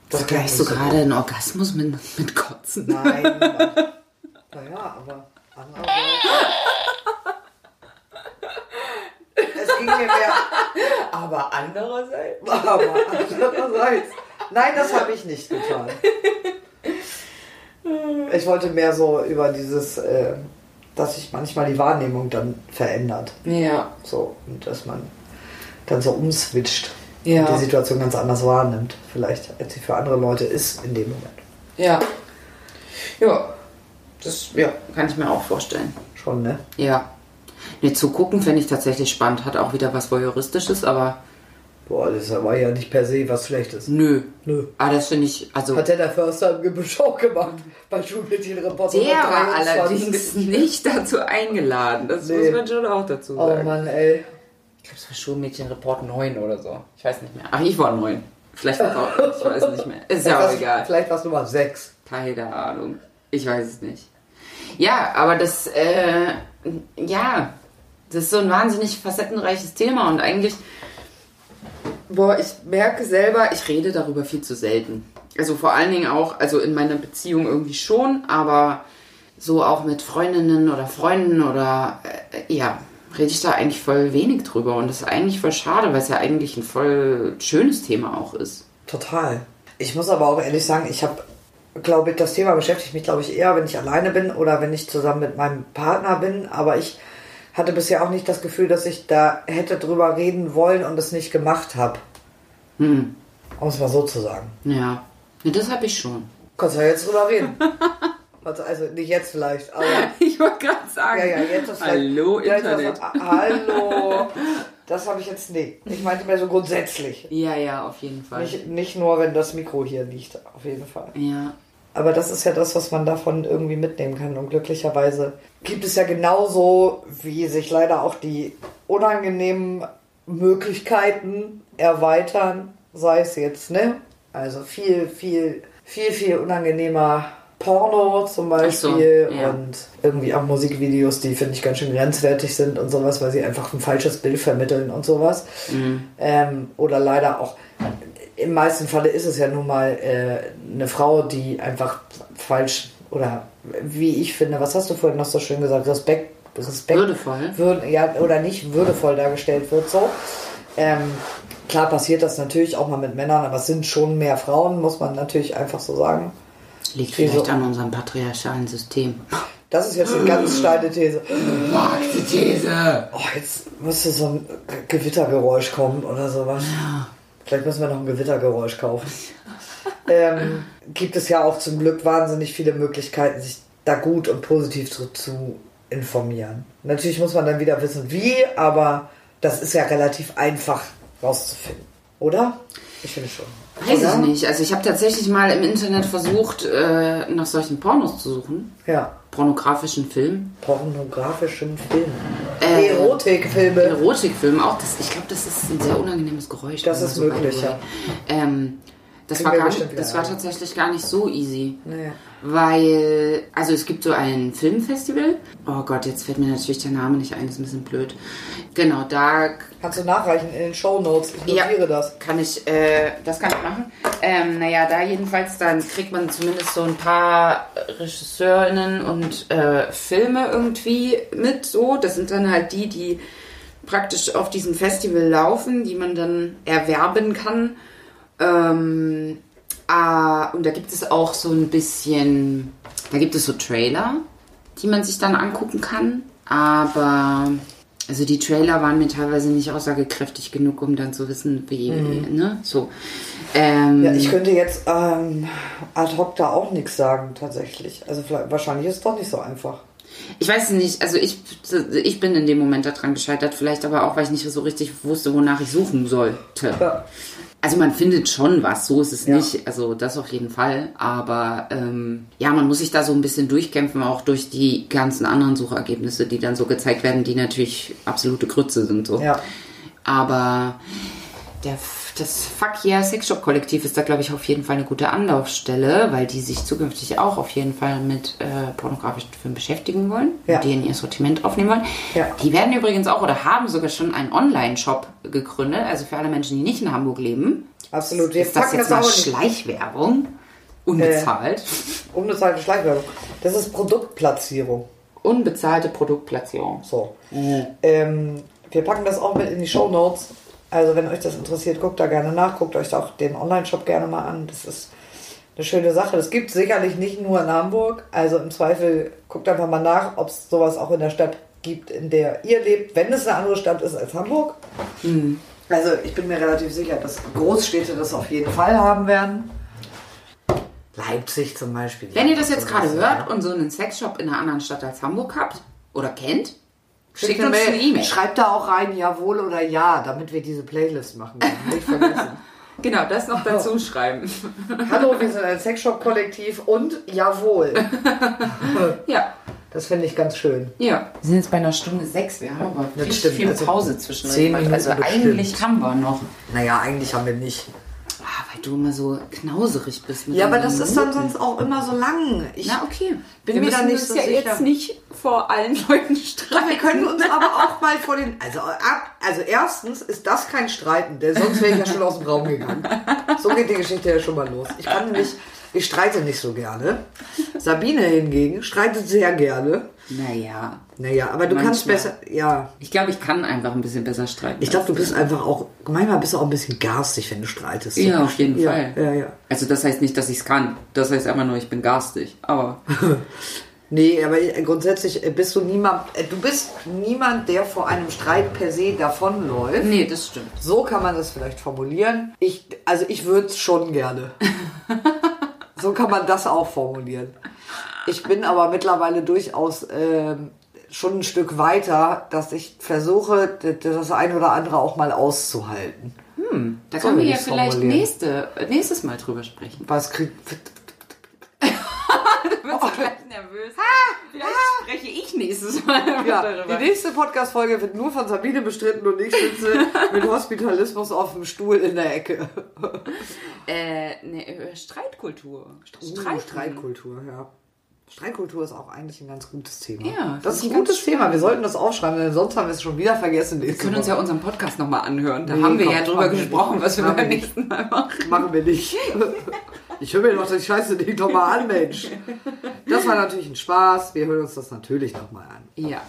Das Vergleichst du so gerade einen Orgasmus mit, mit Kotzen? Nein. naja, aber andererseits. Es ging mir mehr. Aber andererseits. Aber andererseits. Nein, das habe ich nicht getan. Ich wollte mehr so über dieses, äh, dass sich manchmal die Wahrnehmung dann verändert. Ja. So, und dass man dann so umswitcht Ja. und die Situation ganz anders wahrnimmt, vielleicht, als sie für andere Leute ist in dem Moment. Ja. Ja. Das ja, kann ich mir auch vorstellen. Schon, ne? Ja. Ne, zu gucken finde ich tatsächlich spannend. Hat auch wieder was Voyeuristisches, aber Boah, das war ja nicht per se was Schlechtes. nö. Nö. Aber das finde ich, also. Hat der der Förster im Gebüsch auch gemacht bei Schulmädchenreporter Der war 123. allerdings nicht dazu eingeladen. Das Nee. muss man schon auch dazu Oh sagen. Mann, ey. Ich glaube, es war Schulmädchenreport 9 oder so. Ich weiß nicht mehr. Ach, ich war 9. Vielleicht war es auch, ich weiß nicht mehr. Ist ja auch egal. Vielleicht war es Nummer 6. Keine Ahnung. Ich weiß es nicht. Ja, aber das, äh, ja, das ist so ein wahnsinnig facettenreiches Thema und eigentlich, boah, ich merke selber, ich rede darüber viel zu selten. Also vor allen Dingen auch, also in meiner Beziehung irgendwie schon, aber so auch mit Freundinnen oder Freunden oder, äh, ja, rede ich da eigentlich voll wenig drüber und das ist eigentlich voll schade, weil es ja eigentlich ein voll schönes Thema auch ist. Total. Ich muss aber auch ehrlich sagen, ich habe, glaube ich, das Thema beschäftigt mich, glaube ich, eher, wenn ich alleine bin oder wenn ich zusammen mit meinem Partner bin. Aber ich hatte bisher auch nicht das Gefühl, dass ich da hätte drüber reden wollen und es nicht gemacht habe. Hm. Um es mal so zu sagen. Ja, ja das habe ich schon. Kannst du ja jetzt drüber reden. Also, also nicht jetzt vielleicht, aber Ich wollte gerade sagen. ja, ja, jetzt ist vielleicht- Hallo, ist Internet. das- ah, hallo. Das habe ich jetzt nee. Ich meinte mehr so grundsätzlich. Ja, ja, auf jeden Fall. Nicht, nicht nur, wenn das Mikro hier liegt, auf jeden Fall. ja. Aber das ist ja das, was man davon irgendwie mitnehmen kann. Und glücklicherweise gibt es ja genauso, wie sich leider auch die unangenehmen Möglichkeiten erweitern. Sei es jetzt, ne? Also viel, viel, viel, viel unangenehmer Porno zum Beispiel so, ja. und irgendwie auch Musikvideos, die finde ich ganz schön grenzwertig sind und sowas, weil sie einfach ein falsches Bild vermitteln und sowas. Mhm. Ähm, oder leider auch, im meisten Falle ist es ja nun mal äh, eine Frau, die einfach falsch oder wie ich finde, was hast du vorhin noch so schön gesagt, Respekt, Respekt Würdevoll. würd, ja, oder nicht würdevoll dargestellt wird so. Ähm, klar passiert das natürlich auch mal mit Männern, aber es sind schon mehr Frauen, muss man natürlich einfach so sagen. Liegt Wieso? vielleicht an unserem patriarchalen System. Das ist jetzt eine ganz steile These. Magst These? Oh, jetzt müsste so ein Ge- Gewittergeräusch kommen oder sowas. Vielleicht müssen wir noch ein Gewittergeräusch kaufen. ähm, gibt es ja auch zum Glück wahnsinnig viele Möglichkeiten, sich da gut und positiv zu, zu informieren. Natürlich muss man dann wieder wissen, wie, aber das ist ja relativ einfach rauszufinden. Oder? Ich finde schon. Weiß Oder? ich nicht. Also ich habe tatsächlich mal im Internet versucht, äh, nach solchen Pornos zu suchen. Ja. Pornografischen Filmen. Pornografischen Film. Äh, Erotikfilme. Erotikfilmen auch. Das, ich glaube, das ist ein sehr unangenehmes Geräusch. Das ist möglich, ja. Ähm, das war, gar das war tatsächlich gar nicht so easy. Nee. Weil, also es gibt so ein Filmfestival. Oh Gott, jetzt fällt mir natürlich der Name nicht ein, das ist ein bisschen blöd. Genau, da Kannst du nachreichen in den Show Notes. Ich Ja. notiere das. kann ich, äh, das kann ich machen. Ähm, naja, da jedenfalls, dann kriegt man zumindest so ein paar Regisseurinnen und äh, Filme irgendwie mit, so. Das sind dann halt die, die praktisch auf diesem Festival laufen, die man dann erwerben kann. Ähm, ah, und da gibt es auch so ein bisschen, da gibt es so Trailer, die man sich dann angucken kann. Aber also die Trailer waren mir teilweise nicht aussagekräftig genug, um dann zu wissen, wie, ne, so. Ähm, Ja, ich könnte jetzt ähm, ad hoc da auch nichts sagen, tatsächlich. Also wahrscheinlich ist es doch nicht so einfach. Ich weiß nicht, also ich, ich bin in dem Moment daran gescheitert, vielleicht aber auch, weil ich nicht so richtig wusste, wonach ich suchen sollte. Ja. Also man findet schon was, so ist es Ja. nicht. Also das auf jeden Fall. Aber ähm, ja, man muss sich da so ein bisschen durchkämpfen, auch durch die ganzen anderen Suchergebnisse, die dann so gezeigt werden, die natürlich absolute Grütze sind. So. Ja. Aber der, das Fuck Yeah Sex Shop Kollektiv ist da, glaube ich, auf jeden Fall eine gute Anlaufstelle, weil die sich zukünftig auch auf jeden Fall mit äh, pornografischen Filmen beschäftigen wollen, Ja. die in ihr Sortiment aufnehmen wollen. Ja. Die werden übrigens auch oder haben sogar schon einen Online-Shop gegründet, also für alle Menschen, die nicht in Hamburg leben. Absolut. Wir Ist das jetzt das mal Schleichwerbung? Unbezahlt. unbezahlte Schleichwerbung. Das ist Produktplatzierung. Unbezahlte Produktplatzierung. So. Ähm, wir packen das auch mit in die Show Notes. Also wenn euch das interessiert, guckt da gerne nach, guckt euch auch den Online-Shop gerne mal an. Das ist eine schöne Sache. Das gibt sicherlich nicht nur in Hamburg. Also im Zweifel guckt einfach mal nach, ob es sowas auch in der Stadt gibt, in der ihr lebt, wenn es eine andere Stadt ist als Hamburg. Also ich bin mir relativ sicher, dass Großstädte das auf jeden Fall haben werden. Leipzig zum Beispiel. Wenn ihr das jetzt gerade hört und so einen Sexshop in einer anderen Stadt als Hamburg habt oder kennt, schickt uns eine E-Mail. Schreibt da auch rein, jawohl oder ja, damit wir diese Playlist machen. können. Nicht vergessen. Genau, das noch dazu schreiben. Hallo, wir sind ein Sexshop-Kollektiv und jawohl. Ja, Das finde ich ganz schön. ja. Wir sind jetzt bei einer Stunde sechs. Wir haben aber Das richtig stimmt, viel also Pause zwischen zehn gemacht. Also Minuten eigentlich bestimmt. haben wir noch. Naja, eigentlich haben wir nicht. Weil du immer so knauserig bist. Mit Ja, aber das ist dann Minuten. sonst auch immer so lang. Ich Na, okay. bin wir mir da nicht uns so ja sicher. jetzt nicht vor allen Leuten streiten. Wir können uns aber auch mal vor den. Also, ab, also erstens ist das kein Streiten, denn sonst wäre ich ja schon aus dem Raum gegangen. So geht die Geschichte ja schon mal los. Ich kann nämlich, ich streite nicht so gerne. Sabine hingegen streitet sehr gerne. Naja. Naja, aber du kannst Manchmal. besser. Ja. Ich glaube, ich kann einfach ein bisschen besser streiten. Ich glaube, du bist einfach auch. Manchmal bist du auch ein bisschen garstig, wenn du streitest. Ja, auf jeden ja, Fall. Ja, ja. Also das heißt nicht, dass ich es kann. Das heißt einfach nur, ich bin garstig. Aber Nee, aber grundsätzlich bist du niemand. äh, Du bist niemand, der vor einem Streit per se davonläuft. nee, das stimmt. So kann man das vielleicht formulieren. Ich, also ich würde es schon gerne. so kann man das auch formulieren. Ich bin aber mittlerweile durchaus ähm, schon ein Stück weiter, dass ich versuche, das eine oder andere auch mal auszuhalten. Da So können wir ja vielleicht nächste, äh, nächstes Mal drüber sprechen. Was kriegt. Du bist gleich nervös. Vielleicht spreche ich nächstes Mal Ja, darüber. die nächste Podcast-Folge wird nur von Sabine bestritten und ich sitze mit Hospitalismus auf dem Stuhl in der Ecke. Äh, ne, äh, Streitkultur. Uh, Streitkultur, ja. Streitkultur ist auch eigentlich ein ganz gutes Thema. Ja, das ist ein gutes Thema. Wir sollten das aufschreiben, denn sonst haben wir es schon wieder vergessen. Wir können uns ja unseren Podcast nochmal anhören. Da Nee, haben wir komm, ja drüber gesprochen, was wir beim nächsten Mal machen. machen wir nicht. Ich höre mir doch die Scheiße nicht nochmal an, Mensch. Das war natürlich ein Spaß. Wir hören uns das natürlich nochmal an. Ja.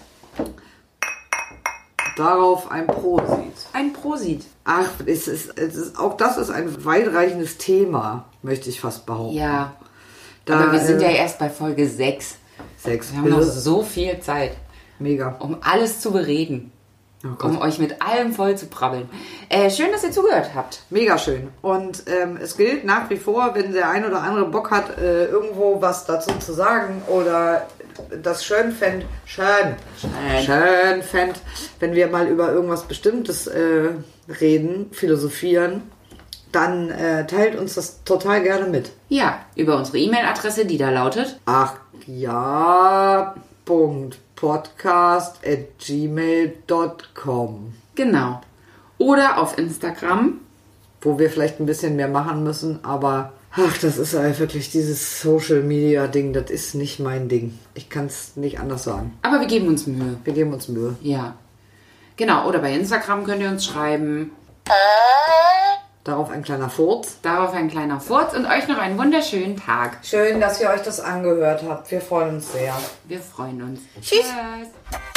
Darauf ein Prosit. Ein Prosit. Ach, es ist, es ist, auch das ist ein weitreichendes Thema, möchte ich fast behaupten. Ja. Da, Aber wir sind äh, ja erst bei Folge 6. Sechs. Wir haben noch Äh, so viel Zeit, Mega. um alles zu bereden. Oh. Um euch mit allem voll zu prabbeln. Äh, schön, dass ihr zugehört habt. Mega schön. Und ähm, es gilt nach wie vor, wenn der ein oder andere Bock hat, äh, irgendwo was dazu zu sagen oder das schön fänd, schön, Schön. schön fänd, wenn wir mal über irgendwas Bestimmtes äh, reden, philosophieren, dann äh, teilt uns das total gerne mit. Ja, über unsere E-Mail-Adresse, die da lautet. Ach ja, Punkt. Podcast at gmail.com. Genau. Oder auf Instagram. wo wir vielleicht ein bisschen mehr machen müssen, aber ach, das ist halt wirklich dieses Social Media Ding, das ist nicht mein Ding. Ich kann es nicht anders sagen. Aber wir geben uns Mühe. Wir geben uns Mühe. Ja. Genau. Oder bei Instagram könnt ihr uns schreiben. Darauf ein kleiner Furz. Darauf ein kleiner Furz und euch noch einen wunderschönen Tag. Schön, dass ihr euch das angehört habt. Wir freuen uns sehr. Wir freuen uns. Tschüss. Tschüss.